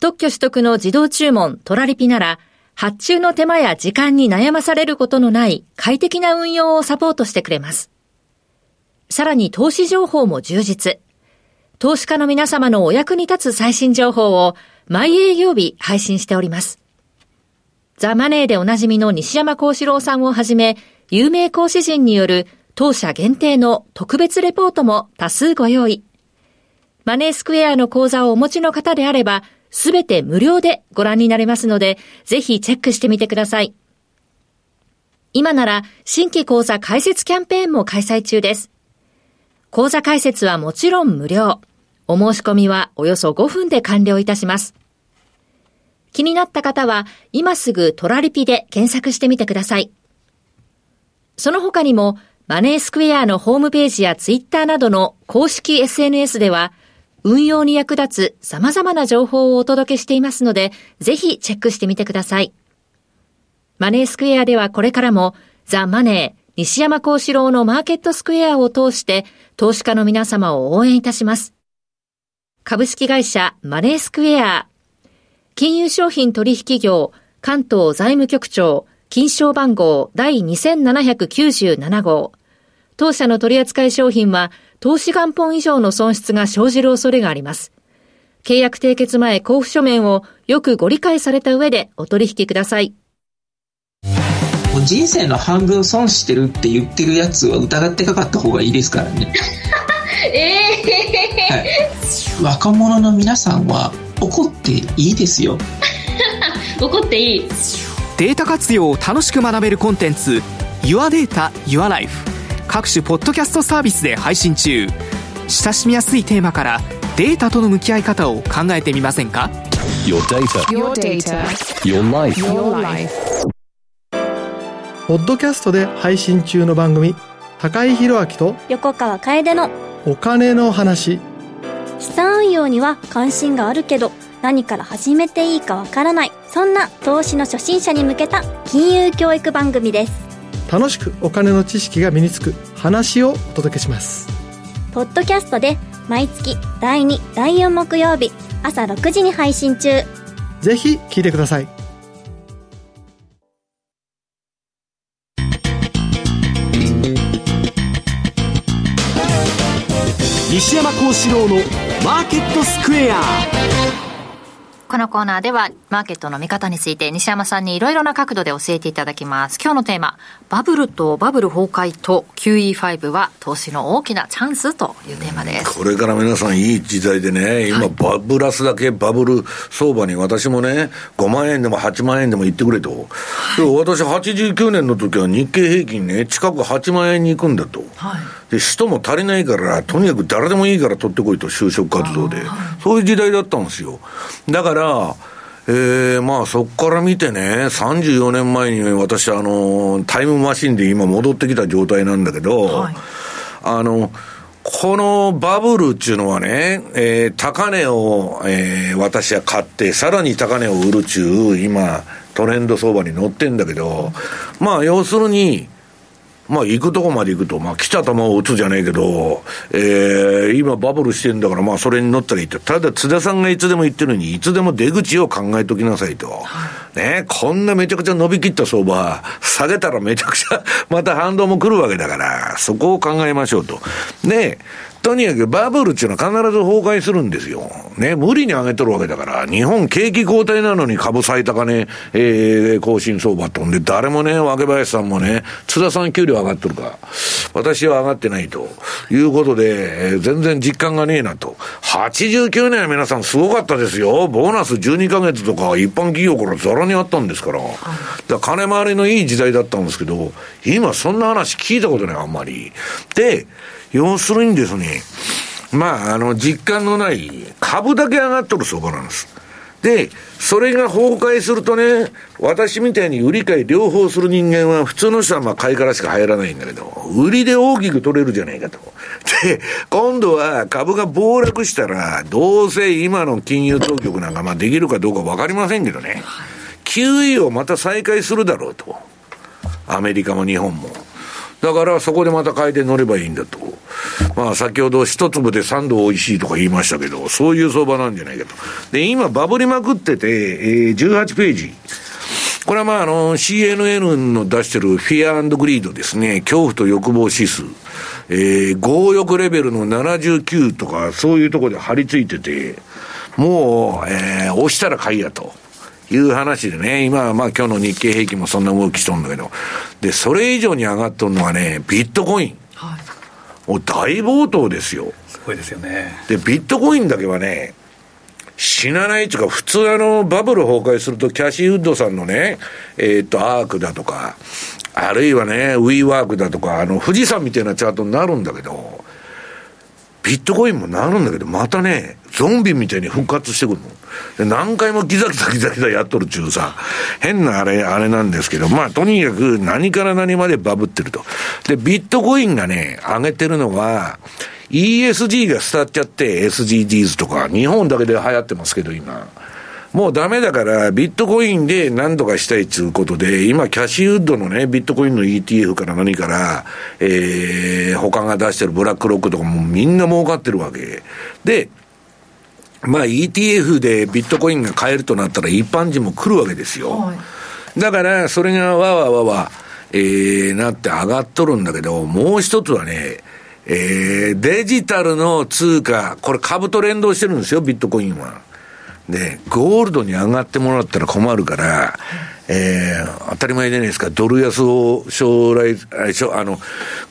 特許取得の自動注文トラリピなら、発注の手間や時間に悩まされることのない快適な運用をサポートしてくれます。さらに投資情報も充実。投資家の皆様のお役に立つ最新情報を毎営業日配信しております。ザ・マネーでおなじみの西山幸四郎さんをはじめ、有名講師陣による当社限定の特別レポートも多数ご用意。マネースクエアの講座をお持ちの方であれば、すべて無料でご覧になれますので、ぜひチェックしてみてください。今なら新規講座開設キャンペーンも開催中です。講座開設はもちろん無料。お申し込みはおよそ5分で完了いたします。気になった方は今すぐトラリピで検索してみてください。その他にもマネースクエアのホームページやツイッターなどの公式 SNS では運用に役立つ様々な情報をお届けしていますので、ぜひチェックしてみてください。マネースクエアではこれからも、ザ・マネー、西山幸四郎のマーケットスクエアを通して、投資家の皆様を応援いたします。株式会社マネースクエア、金融商品取引業、関東財務局長、金賞番号第2797号。当社の取扱い商品は、投資元本以上の損失が生じる恐れがあります。契約締結前交付書面をよくご理解された上でお取引ください。人生の半分損してるって言ってるやつは疑ってかかった方がいいですからね。え えーはい、若者の皆さんは怒っていいですよ 怒っていいデータ活用を楽しく学べるコンテンツ YourData YourLife 各種ポッドキャストサービスで配信中親しみやすいテーマからデータとの向き合い方を考えてみませんか？Your data. Your data. Your life. Your life. ポッドキャストで配信中の番組高井宏明と横川楓のお金の話資産運用には関心があるけど何から始めていいかわからないそんな投資の初心者に向けた金融教育番組です楽しくお金の知識が身につく話をお届けします。ポッドキャストで毎月第2第4木曜日朝6時に配信中。ぜひ聞いてください。西山幸四郎のマーケットスクエアこのコーナーではマーケットの見方について西山さんにいろいろな角度で教えていただきます。今日のテーマ、バブルとバブル崩壊と QE5 は投資の大きなチャンスというテーマです。これから皆さんいい時代でね、今バブラスだけバブル相場に私もね、5万円でも8万円でも行ってくれと。で私89年の時は日経平均ね、近く8万円に行くんだと。はいで、人も足りないから、とにかく誰でもいいから取ってこいと、就職活動で。そういう時代だったんですよ。だから、えー、まあそこから見てね、34年前に私、あの、タイムマシンで今戻ってきた状態なんだけど、はい、あの、このバブルっていうのはね、えー、高値を、えー、私は買って、さらに高値を売るちゅう、今、トレンド相場に乗ってんだけど、まあ要するに、まあ行くとこまで行くと、まあ来た球を打つじゃねえけど、えー、今バブルしてんだからまあそれに乗ったらいいって。ただ津田さんがいつでも言ってるのに、いつでも出口を考えときなさいと。ねこんなめちゃくちゃ伸びきった相場、下げたらめちゃくちゃまた反動も来るわけだから、そこを考えましょうと。で、とにかくバブルっていうのは必ず崩壊するんですよ。ね、無理に上げとるわけだから、日本景気後退なのに株最高値、えー、更新相場飛んで、誰もね、若林さんもね、津田さん給料上がっとるか。私は上がってないということで、えー、全然実感がねえなと。89年は皆さんすごかったですよ。ボーナス12ヶ月とか一般企業からザラにあったんですから。だから金回りのいい時代だったんですけど、今そんな話聞いたことない、あんまり。で、要するにですね、まあ、あの、実感のない株だけ上がっとる相場なんです。で、それが崩壊するとね、私みたいに売り買い両方する人間は、普通の人はまあ買いからしか入らないんだけど、売りで大きく取れるじゃないかと。で、今度は株が暴落したら、どうせ今の金融当局なんかまあできるかどうかわかりませんけどね、QE をまた再開するだろうと。アメリカも日本も。だからそこでまた買いで乗ればいいんだと。まあ先ほど一粒で三度美味しいとか言いましたけど、そういう相場なんじゃないかと。で、今バブりまくってて、えー、18ページ。これはまああの CNN の出してるフィアグリードですね。恐怖と欲望指数。えー、強欲レベルの79とかそういうところで張り付いてて、もう、えー、押したら買いやと。いう話でね、今はまあ今日の日経平均もそんな動きしとんだけど、で、それ以上に上がっとるのはね、ビットコイン。はい、もう大暴騰ですよ。すごいですよね。で、ビットコインだけはね、死なないっていうか、普通あの、バブル崩壊すると、キャシーウッドさんのね、えー、っと、アークだとか、あるいはね、ウィーワークだとか、あの、富士山みたいなチャートになるんだけど、ビットコインもなるんだけど、またね、ゾンビみたいに復活してくるの。で何回もギザギザギザギザやっとるちゅうさ、変なあれ、あれなんですけど、まあとにかく何から何までバブってると。で、ビットコインがね、上げてるのは、ESG が伝っちゃって SDGs とか、日本だけで流行ってますけど今。もうダメだから、ビットコインで何とかしたいっていうことで、今、キャシーウッドのね、ビットコインの ETF から何から、えー、他が出してるブラックロックとかもみんな儲かってるわけ。で、まあ ETF でビットコインが買えるとなったら一般人も来るわけですよ。はい、だから、それがわわわわ、えー、なって上がっとるんだけど、もう一つはね、えー、デジタルの通貨、これ株と連動してるんですよ、ビットコインは。で、ゴールドに上がってもらったら困るから、えー、当たり前じゃないですか、ドル安を将来、あの、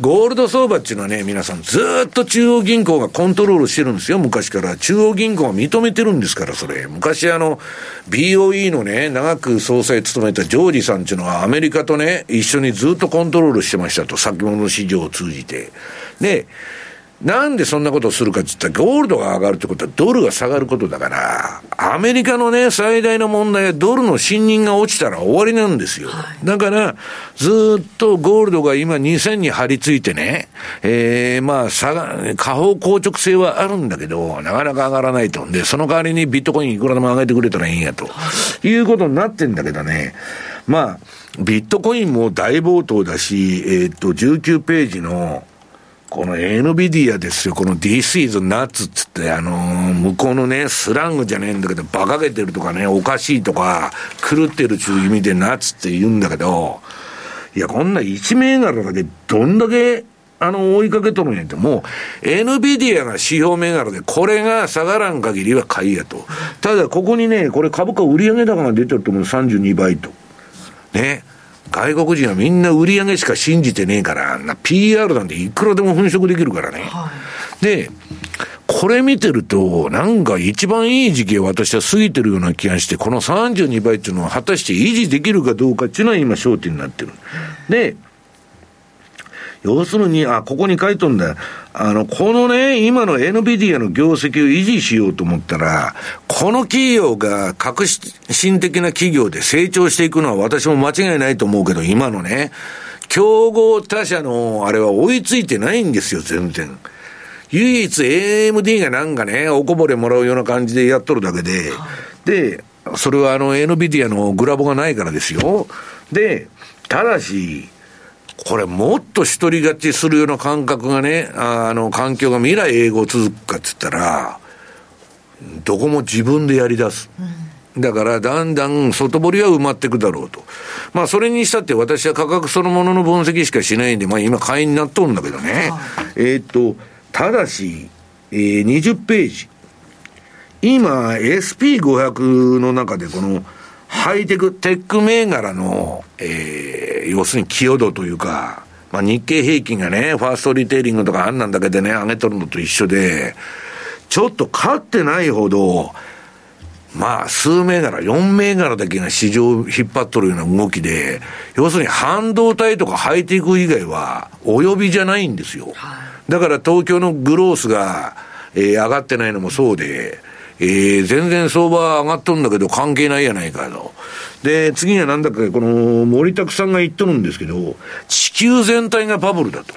ゴールド相場っていうのはね、皆さんずっと中央銀行がコントロールしてるんですよ、昔から。中央銀行が認めてるんですから、それ。昔あの、BOE のね、長く総裁務めたジョージさんっていうのはアメリカとね、一緒にずっとコントロールしてましたと、先物市場を通じて。で、なんでそんなことをするかって言ったら、ゴールドが上がるってことはドルが下がることだから、アメリカのね、最大の問題はドルの信任が落ちたら終わりなんですよ。はい、だから、ずっとゴールドが今2000に張り付いてね、えー、まあ、下が、下方硬直性はあるんだけど、なかなか上がらないと。で、その代わりにビットコインいくらでも上げてくれたらいいんやと、いうことになってんだけどね、まあ、ビットコインも大暴騰だし、えー、っと、19ページの、この NVIDIA ですよ、この This is nuts つって、あのー、向こうのね、スラングじゃねえんだけど、馬鹿げてるとかね、おかしいとか、狂ってるちゅう意味でナッツって言うんだけど、いや、こんな1銘柄だけどんだけ、あの、追いかけとるんやって、もう、NVIDIA が指標銘柄で、これが下がらん限りは買いやと。ただ、ここにね、これ株価売上高が出てると思う、32倍と。ね。外国人はみんな売り上げしか信じてねえから、な PR なんていくらでも粉飾できるからね。はい、で、これ見てると、なんか一番いい時期を私は過ぎてるような気がして、この32倍っていうのは果たして維持できるかどうかっていうのは今焦点になってる。で、要するに、あ、ここに書いとんだ。あの、このね、今の NVIDIA の業績を維持しようと思ったら、この企業が革新的な企業で成長していくのは私も間違いないと思うけど、今のね、競合他社のあれは追いついてないんですよ、全然。唯一 AMD がなんかね、おこぼれもらうような感じでやっとるだけで、で、それはあの NVIDIA のグラボがないからですよ。で、ただし、これもっと一人勝ちするような感覚がね、あの、環境が未来英語続くかっつったら、どこも自分でやり出す。だから、だんだん外堀は埋まっていくだろうと。まあ、それにしたって私は価格そのものの分析しかしないんで、まあ、今買いになっとるんだけどね。えっと、ただし、えー、20ページ。今、SP500 の中でこの、ハイテク、テック銘柄の、えー、要するに寄与度というか、まあ、日経平均がね、ファーストリテイリングとかあんなんだけでね、上げとるのと一緒で、ちょっと勝ってないほど、まあ、数銘柄、4銘柄だけが市場を引っ張っとるような動きで、要するに半導体とかハイテク以外は、お呼びじゃないんですよ。だから東京のグロースが、えー、上がってないのもそうで、えー、全然相場上がっとるんだけど関係ないやないかと。で、次にはなんだか、この森拓さんが言っとるんですけど、地球全体がバブルだと。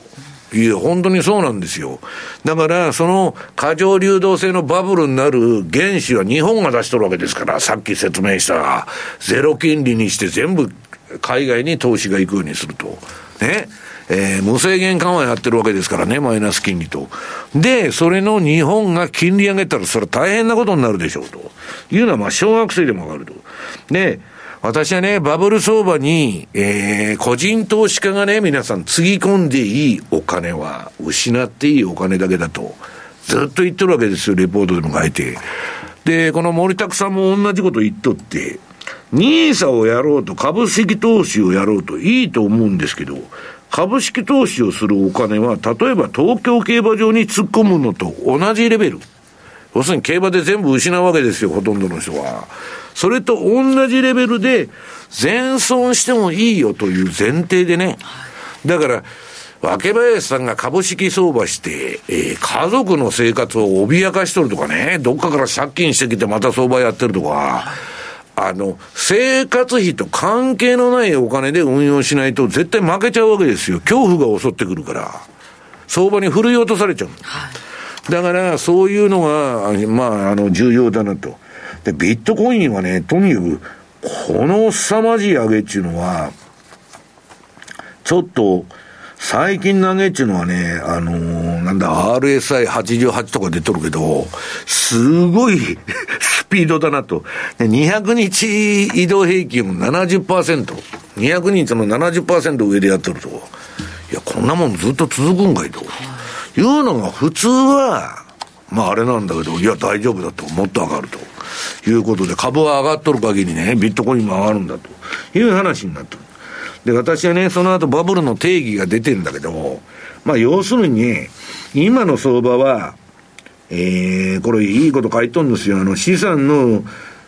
いや、本当にそうなんですよ。だから、その過剰流動性のバブルになる原資は日本が出しとるわけですから、さっき説明したゼロ金利にして全部海外に投資が行くようにすると。ね。えー、無制限緩和やってるわけですからね、マイナス金利と。で、それの日本が金利上げたら、それは大変なことになるでしょうと。いうのは、まあ、小学生でもわかると。で、私はね、バブル相場に、えー、個人投資家がね、皆さん、つぎ込んでいいお金は、失っていいお金だけだと、ずっと言ってるわけですよ、レポートでも書いて。で、この森拓さんも同じこと言っとって、ニーサをやろうと、株式投資をやろうと、いいと思うんですけど、株式投資をするお金は、例えば東京競馬場に突っ込むのと同じレベル。要するに競馬で全部失うわけですよ、ほとんどの人は。それと同じレベルで、全損してもいいよという前提でね。だから、若林さんが株式相場して、えー、家族の生活を脅かしとるとかね、どっかから借金してきてまた相場やってるとか、あの、生活費と関係のないお金で運用しないと絶対負けちゃうわけですよ。恐怖が襲ってくるから。相場に振るい落とされちゃう。はい、だから、そういうのが、まあ、あの、重要だなと。で、ビットコインはね、とにかく、この凄まじい上げっていうのは、ちょっと、最近の上げっていうのはね、あのー、なんだ、RSI88 とか出とるけど、すごい スピードだなと。200日移動平均も70%。200日の70%上でやってると。いや、こんなもんずっと続くんかいと。いうのが普通は、まああれなんだけど、いや大丈夫だと、もっと上がると。いうことで、株は上がっとる限りね、ビットコインも上がるんだという話になってる。で、私はね、その後バブルの定義が出てるんだけど、まあ要するに、今の相場は、えー、これいいこと書いとんですよ。あの、資産の、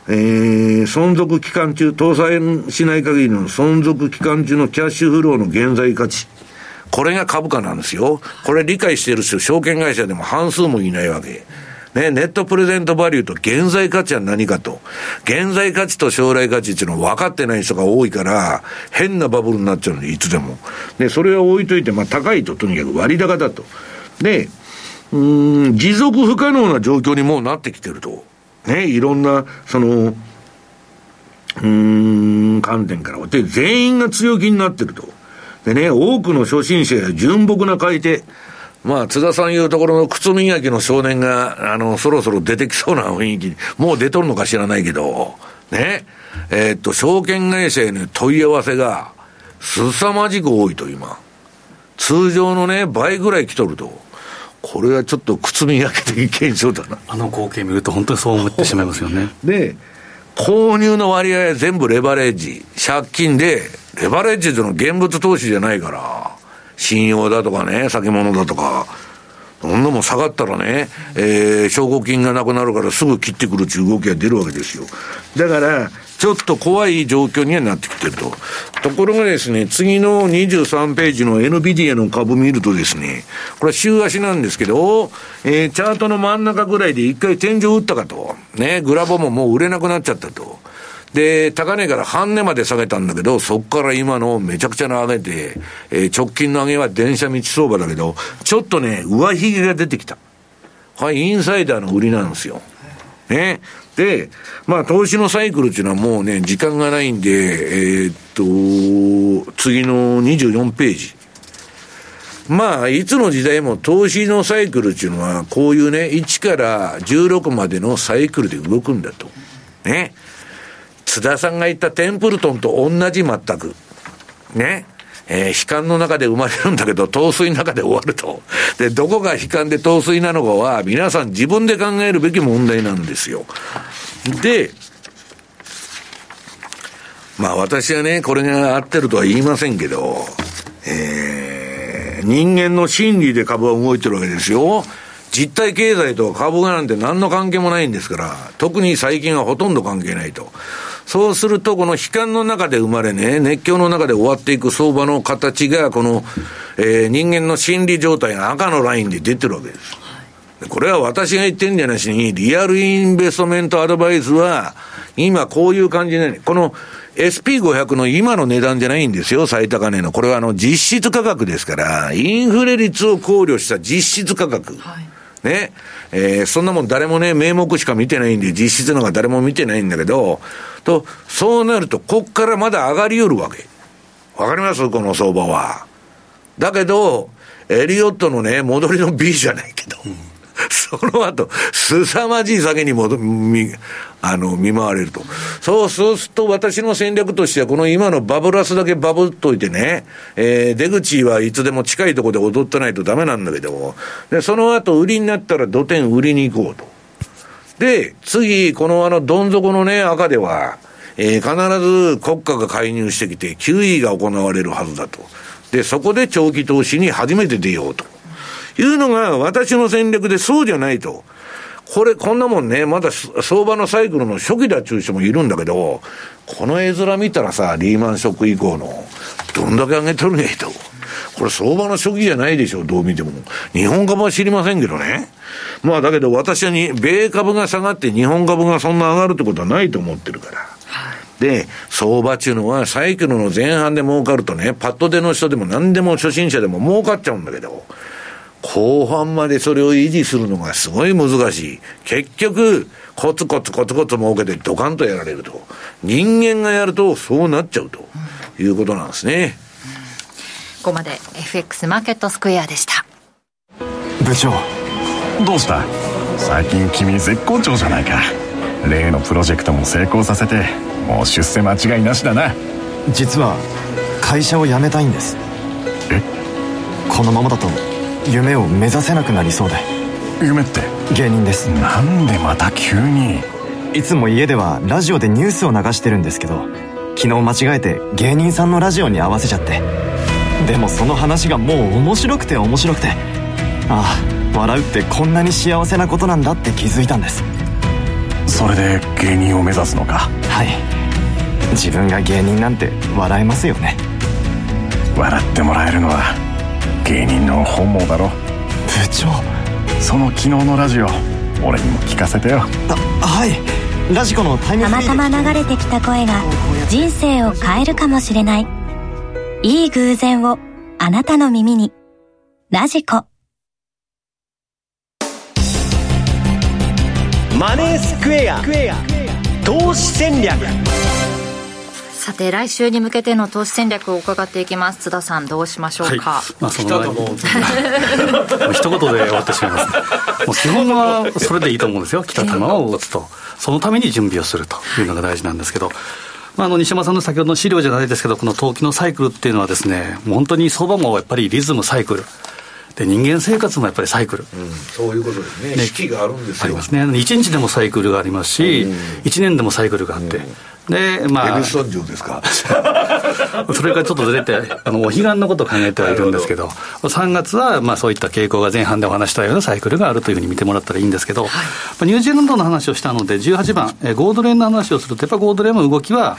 えー、存続期間中、搭載しない限りの存続期間中のキャッシュフローの現在価値。これが株価なんですよ。これ理解してる人、証券会社でも半数もいないわけ。ね、ネットプレゼントバリューと現在価値は何かと。現在価値と将来価値っていうのは分かってない人が多いから、変なバブルになっちゃうので、いつでも。で、それは置いといて、まあ高いととにかく割高だと。で、うん、持続不可能な状況にもうなってきてると。ね、いろんな、その、うん、観点から。で、全員が強気になってると。でね、多くの初心者や純朴な買い手、まあ、津田さんいうところの靴磨きの少年が、あの、そろそろ出てきそうな雰囲気に、もう出とるのか知らないけど、ね、えー、っと、証券会社への問い合わせが、凄まじく多いと、今。通常のね、倍ぐらい来とると。これはちょっと靴磨き的現象だな。あの光景見ると本当にそう思ってしまいますよね。で、購入の割合は全部レバレッジ。借金で、レバレッジというのは現物投資じゃないから、信用だとかね、先物だとか、そんなもん下がったらね、えー、証拠金がなくなるからすぐ切ってくるっていう動きが出るわけですよ。だから、ちょっと怖い状況にはなってきてると。ところがですね、次の23ページの NVIDIA の株見るとですね、これは週足なんですけど、えー、チャートの真ん中ぐらいで一回天井打ったかと。ね、グラボももう売れなくなっちゃったと。で、高値から半値まで下げたんだけど、そこから今のめちゃくちゃな上げて、えー、直近の上げは電車道相場だけど、ちょっとね、上髭が出てきた。はい、インサイダーの売りなんですよ。ね。で、まあ、投資のサイクルっていうのはもうね、時間がないんで、えー、っと、次の24ページ。まあ、いつの時代も投資のサイクルっていうのは、こういうね、1から16までのサイクルで動くんだと。ね。津田さんが言ったテンプルトンと同じ全く。ね。えー、悲観の中で生まれるんだけど、陶水の中で終わると。で、どこが悲観で陶水なのかは、皆さん自分で考えるべき問題なんですよ。で、まあ私はね、これが合ってるとは言いませんけど、えー、人間の心理で株は動いてるわけですよ。実体経済と株がなんて何の関係もないんですから、特に最近はほとんど関係ないと。そうすると、この悲観の中で生まれね、熱狂の中で終わっていく相場の形が、この、えー、人間の心理状態が赤のラインで出てるわけです。これは私が言ってんじゃなしに、リアルインベストメントアドバイスは、今こういう感じで、この SP500 の今の値段じゃないんですよ、最高値の。これはあの実質価格ですから、インフレ率を考慮した実質価格。はいね。えー、そんなもん誰もね、名目しか見てないんで、実質のが誰も見てないんだけど、と、そうなると、こっからまだ上がりよるわけ。わかります？この相場は。だけど、エリオットのね、戻りの B じゃないけど。うんその後、凄まじい酒に戻、み、あの、見舞われると。そう、そうすると私の戦略としては、この今のバブラスだけバブっといてね、えー、出口はいつでも近いところで踊ってないとダメなんだけど、で、その後売りになったら土天売りに行こうと。で、次、このあの、どん底のね、赤では、えー、必ず国家が介入してきて、QE が行われるはずだと。で、そこで長期投資に初めて出ようと。いうのが私の戦略でそうじゃないと。これ、こんなもんね、まだ相場のサイクルの初期だっちゅう人もいるんだけど、この絵面見たらさ、リーマンショック以降の、どんだけ上げとるねと。これ相場の初期じゃないでしょ、どう見ても。日本株は知りませんけどね。まあだけど私はに、米株が下がって日本株がそんな上がるってことはないと思ってるから。で、相場っていうのはサイクルの前半で儲かるとね、パッと出の人でも何でも初心者でも儲かっちゃうんだけど、後半までそれを維持するのがすごい難しい。結局、コツコツコツコツ儲けてドカンとやられると。人間がやるとそうなっちゃうということなんですね。ここまで FX マーケットスクエアでした。部長、どうした？最近君絶好調じゃないか。例のプロジェクトも成功させて、もう出世間違いなしだな。実は、会社を辞めたいんです。え？このままだと夢を目指せなくなりそうで。夢って？芸人です。なんでまた急に？いつも家ではラジオでニュースを流してるんですけど昨日間違えて芸人さんのラジオに合わせちゃって。でもその話がもう面白くて面白くて。ああ笑うってこんなに幸せなことなんだって気づいたんです。それで芸人を目指すのか？はい。自分が芸人なんて笑えますよね。笑ってもらえるのは芸人の本望だろ。部長その昨日のラジオ俺にも聞かせてよ。あはい。ラジコのタイムたまたま流れてきた声が人生を変えるかもしれない。いい偶然をあなたの耳に。ラジコ。マネースクエア。投資戦略さて来週に向けての投資戦略を伺っていきます。津田さんどうしましょうか、はい、まあ、その 一言で終わってしまいますもう基本はそれでいいと思うんですよ。来た球を打つと、そのために準備をするというのが大事なんですけど。まあ、あの西山さんの先ほどの資料じゃないですけど、この投機のサイクルっていうのはですね、もう本当に相場もやっぱりリズム、サイクル。で人間生活もやっぱりサイクル、うん、そういうことですね、四季があるんですよ。ありますね、1日でもサイクルがありますし、うん、1年でもサイクルがあって、で、まあ。エルソン城ですか？それからちょっとずれて、あの、お彼岸のことを考えてはいるんですけど、ど3月は、まあそういった傾向が前半でお話したようなサイクルがあるというふうに見てもらったらいいんですけど、はい、ニュージーランドの話をしたので、18番、えゴールドレーンの話をすると、やっぱゴールドレーンの動きは、や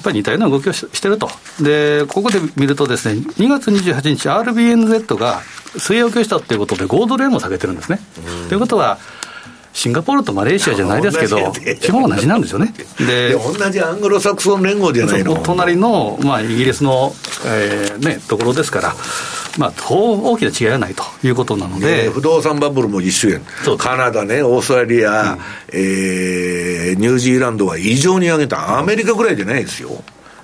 っぱり似たような動きをしてると。で、ここで見るとですね、2月28日、RBNZ が水曜をしたということで、ゴールドレーンも下げてるんですね。ということは、シンガポールとマレーシアじゃないですけど、基本同じなんですよね。で、同じアングロサクソン連合じゃないの。隣の、まあ、イギリスの、えーね、ところですから、まあ、大きな違いはないということなので、不動産バブルも一緒やん、カナダね、オーストラリア、うん、えー、ニュージーランドは異常に上げた、アメリカぐらいじゃないですよ。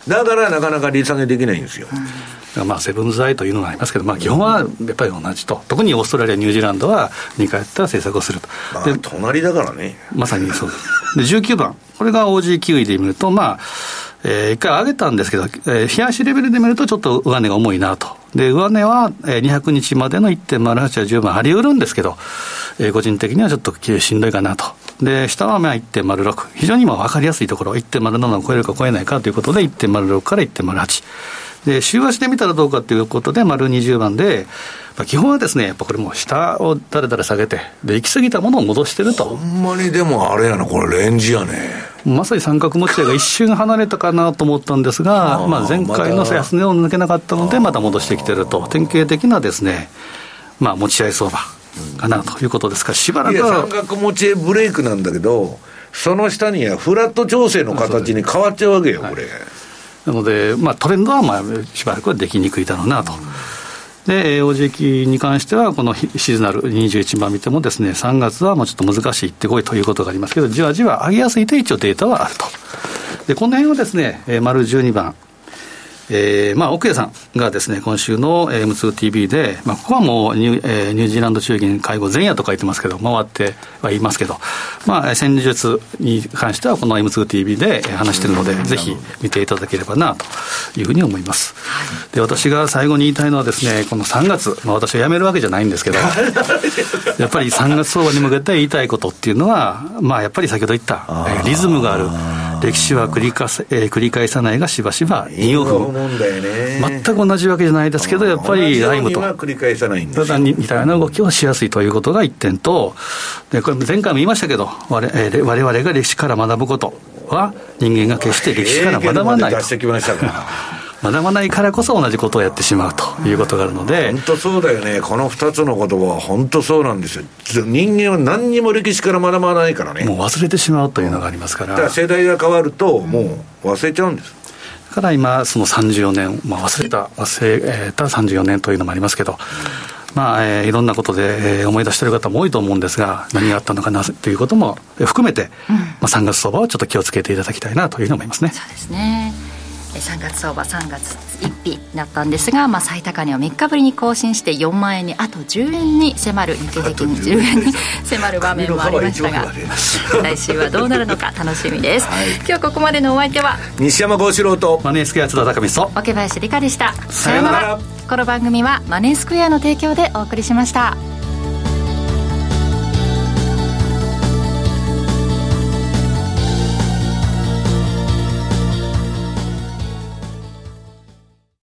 だからなかなか利下げできないんですよ。うんまあ、セブンズアイというのがありますけど、まあ、基本はやっぱり同じと、特にオーストラリア、ニュージーランドは2回やった政策をすると、まあ、で隣だからね。まさにそうです。で、19番、これが OG キウイで見ると、まあ、えー、1回上げたんですけど、えー、冷やしレベルで見るとちょっと上値が重いなと。で、上値は200日までの1.08は十分張りうるんですけど、えー、個人的にはちょっとしんどいかなと。で、下はまあ1.06。非常に今分かりやすいところ、1.07を超えるか超えないかということで、1.06から1.08。で、週足で見たらどうかということで、丸20番で、まあ、基本はですね、やっぱこれもう下をだらだら下げて、で、行き過ぎたものを戻してると。ほんまにでもあれやな、これレンジやね。まさに三角持ち合いが一瞬離れたかなと思ったんですが、まあ、前回の安値を抜けなかったので、また戻してきてると、典型的なですね、まあ、持ち合い相場かなということですから、しばらくは。三角持ち合いブレイクなんだけど、その下にはフラット調整の形に変わっちゃうわけよ、これ。なので、まあ、トレンドはまあしばらくはできにくいだろうなと。で、OG に関しては、このシーズナル21番見てもですね、3月はもうちょっと難しいってこいということがありますけど、じわじわ上げやすいと一応データはあると。で、この辺はですね、丸12番、えー、まあ、奥谷さんがですね、今週の M2TV で、まあ、ここはもうニュ,、えー、ニュージーランド中銀会合前夜と書いてますけど、回ってはいますけど、まあ、戦術に関してはこの M2TV で話してるので、ぜひ見ていただければなというふうに思います。で、私が最後に言いたいのはですね、この3月、まあ、私は辞めるわけじゃないんですけど、やっぱり3月相場に向けて言いたいことっていうのは、まあ、やっぱり先ほど言った、えー、リズムがある。歴史は繰り返せ、えー、繰り返さないがしばしば陰陽符全く同じわけじゃないですけど、やっぱりライムと、繰り返さないんただ似たような動きをしやすいということが一点と、でこれ前回も言いましたけど、われ、えー、我々が歴史から学ぶことは、人間が決して歴史から学ばないと。学ばないからこそ同じことをやってしまうということがあるので。本当そうだよね。この2つの言葉は本当そうなんですよ。人間は何にも歴史から学ばないからね。もう忘れてしまうというのがありますから、だから世代が変わるともう忘れちゃうんです。だから今その34年、まあ、忘れた忘れた34年というのもありますけど、まあえー、いろんなことで、えー、思い出している方も多いと思うんですが、何があったのかなということも含めて、うん、まあ、3月相場をちょっと気をつけていただきたいなというふうに思いますね。そうですね3月相場3月1日だったんですが、まあ、最高値を3日ぶりに更新して4万円にあと10円に迫る日経平均10円に迫る場面もありましたが来週はどうなるのか楽しみです、はい、今日ここまでのお相手は西山幸四郎とマネースクエア津田高見と桶林理香でした。さようなら。この番組はマネースクエアの提供でお送りしました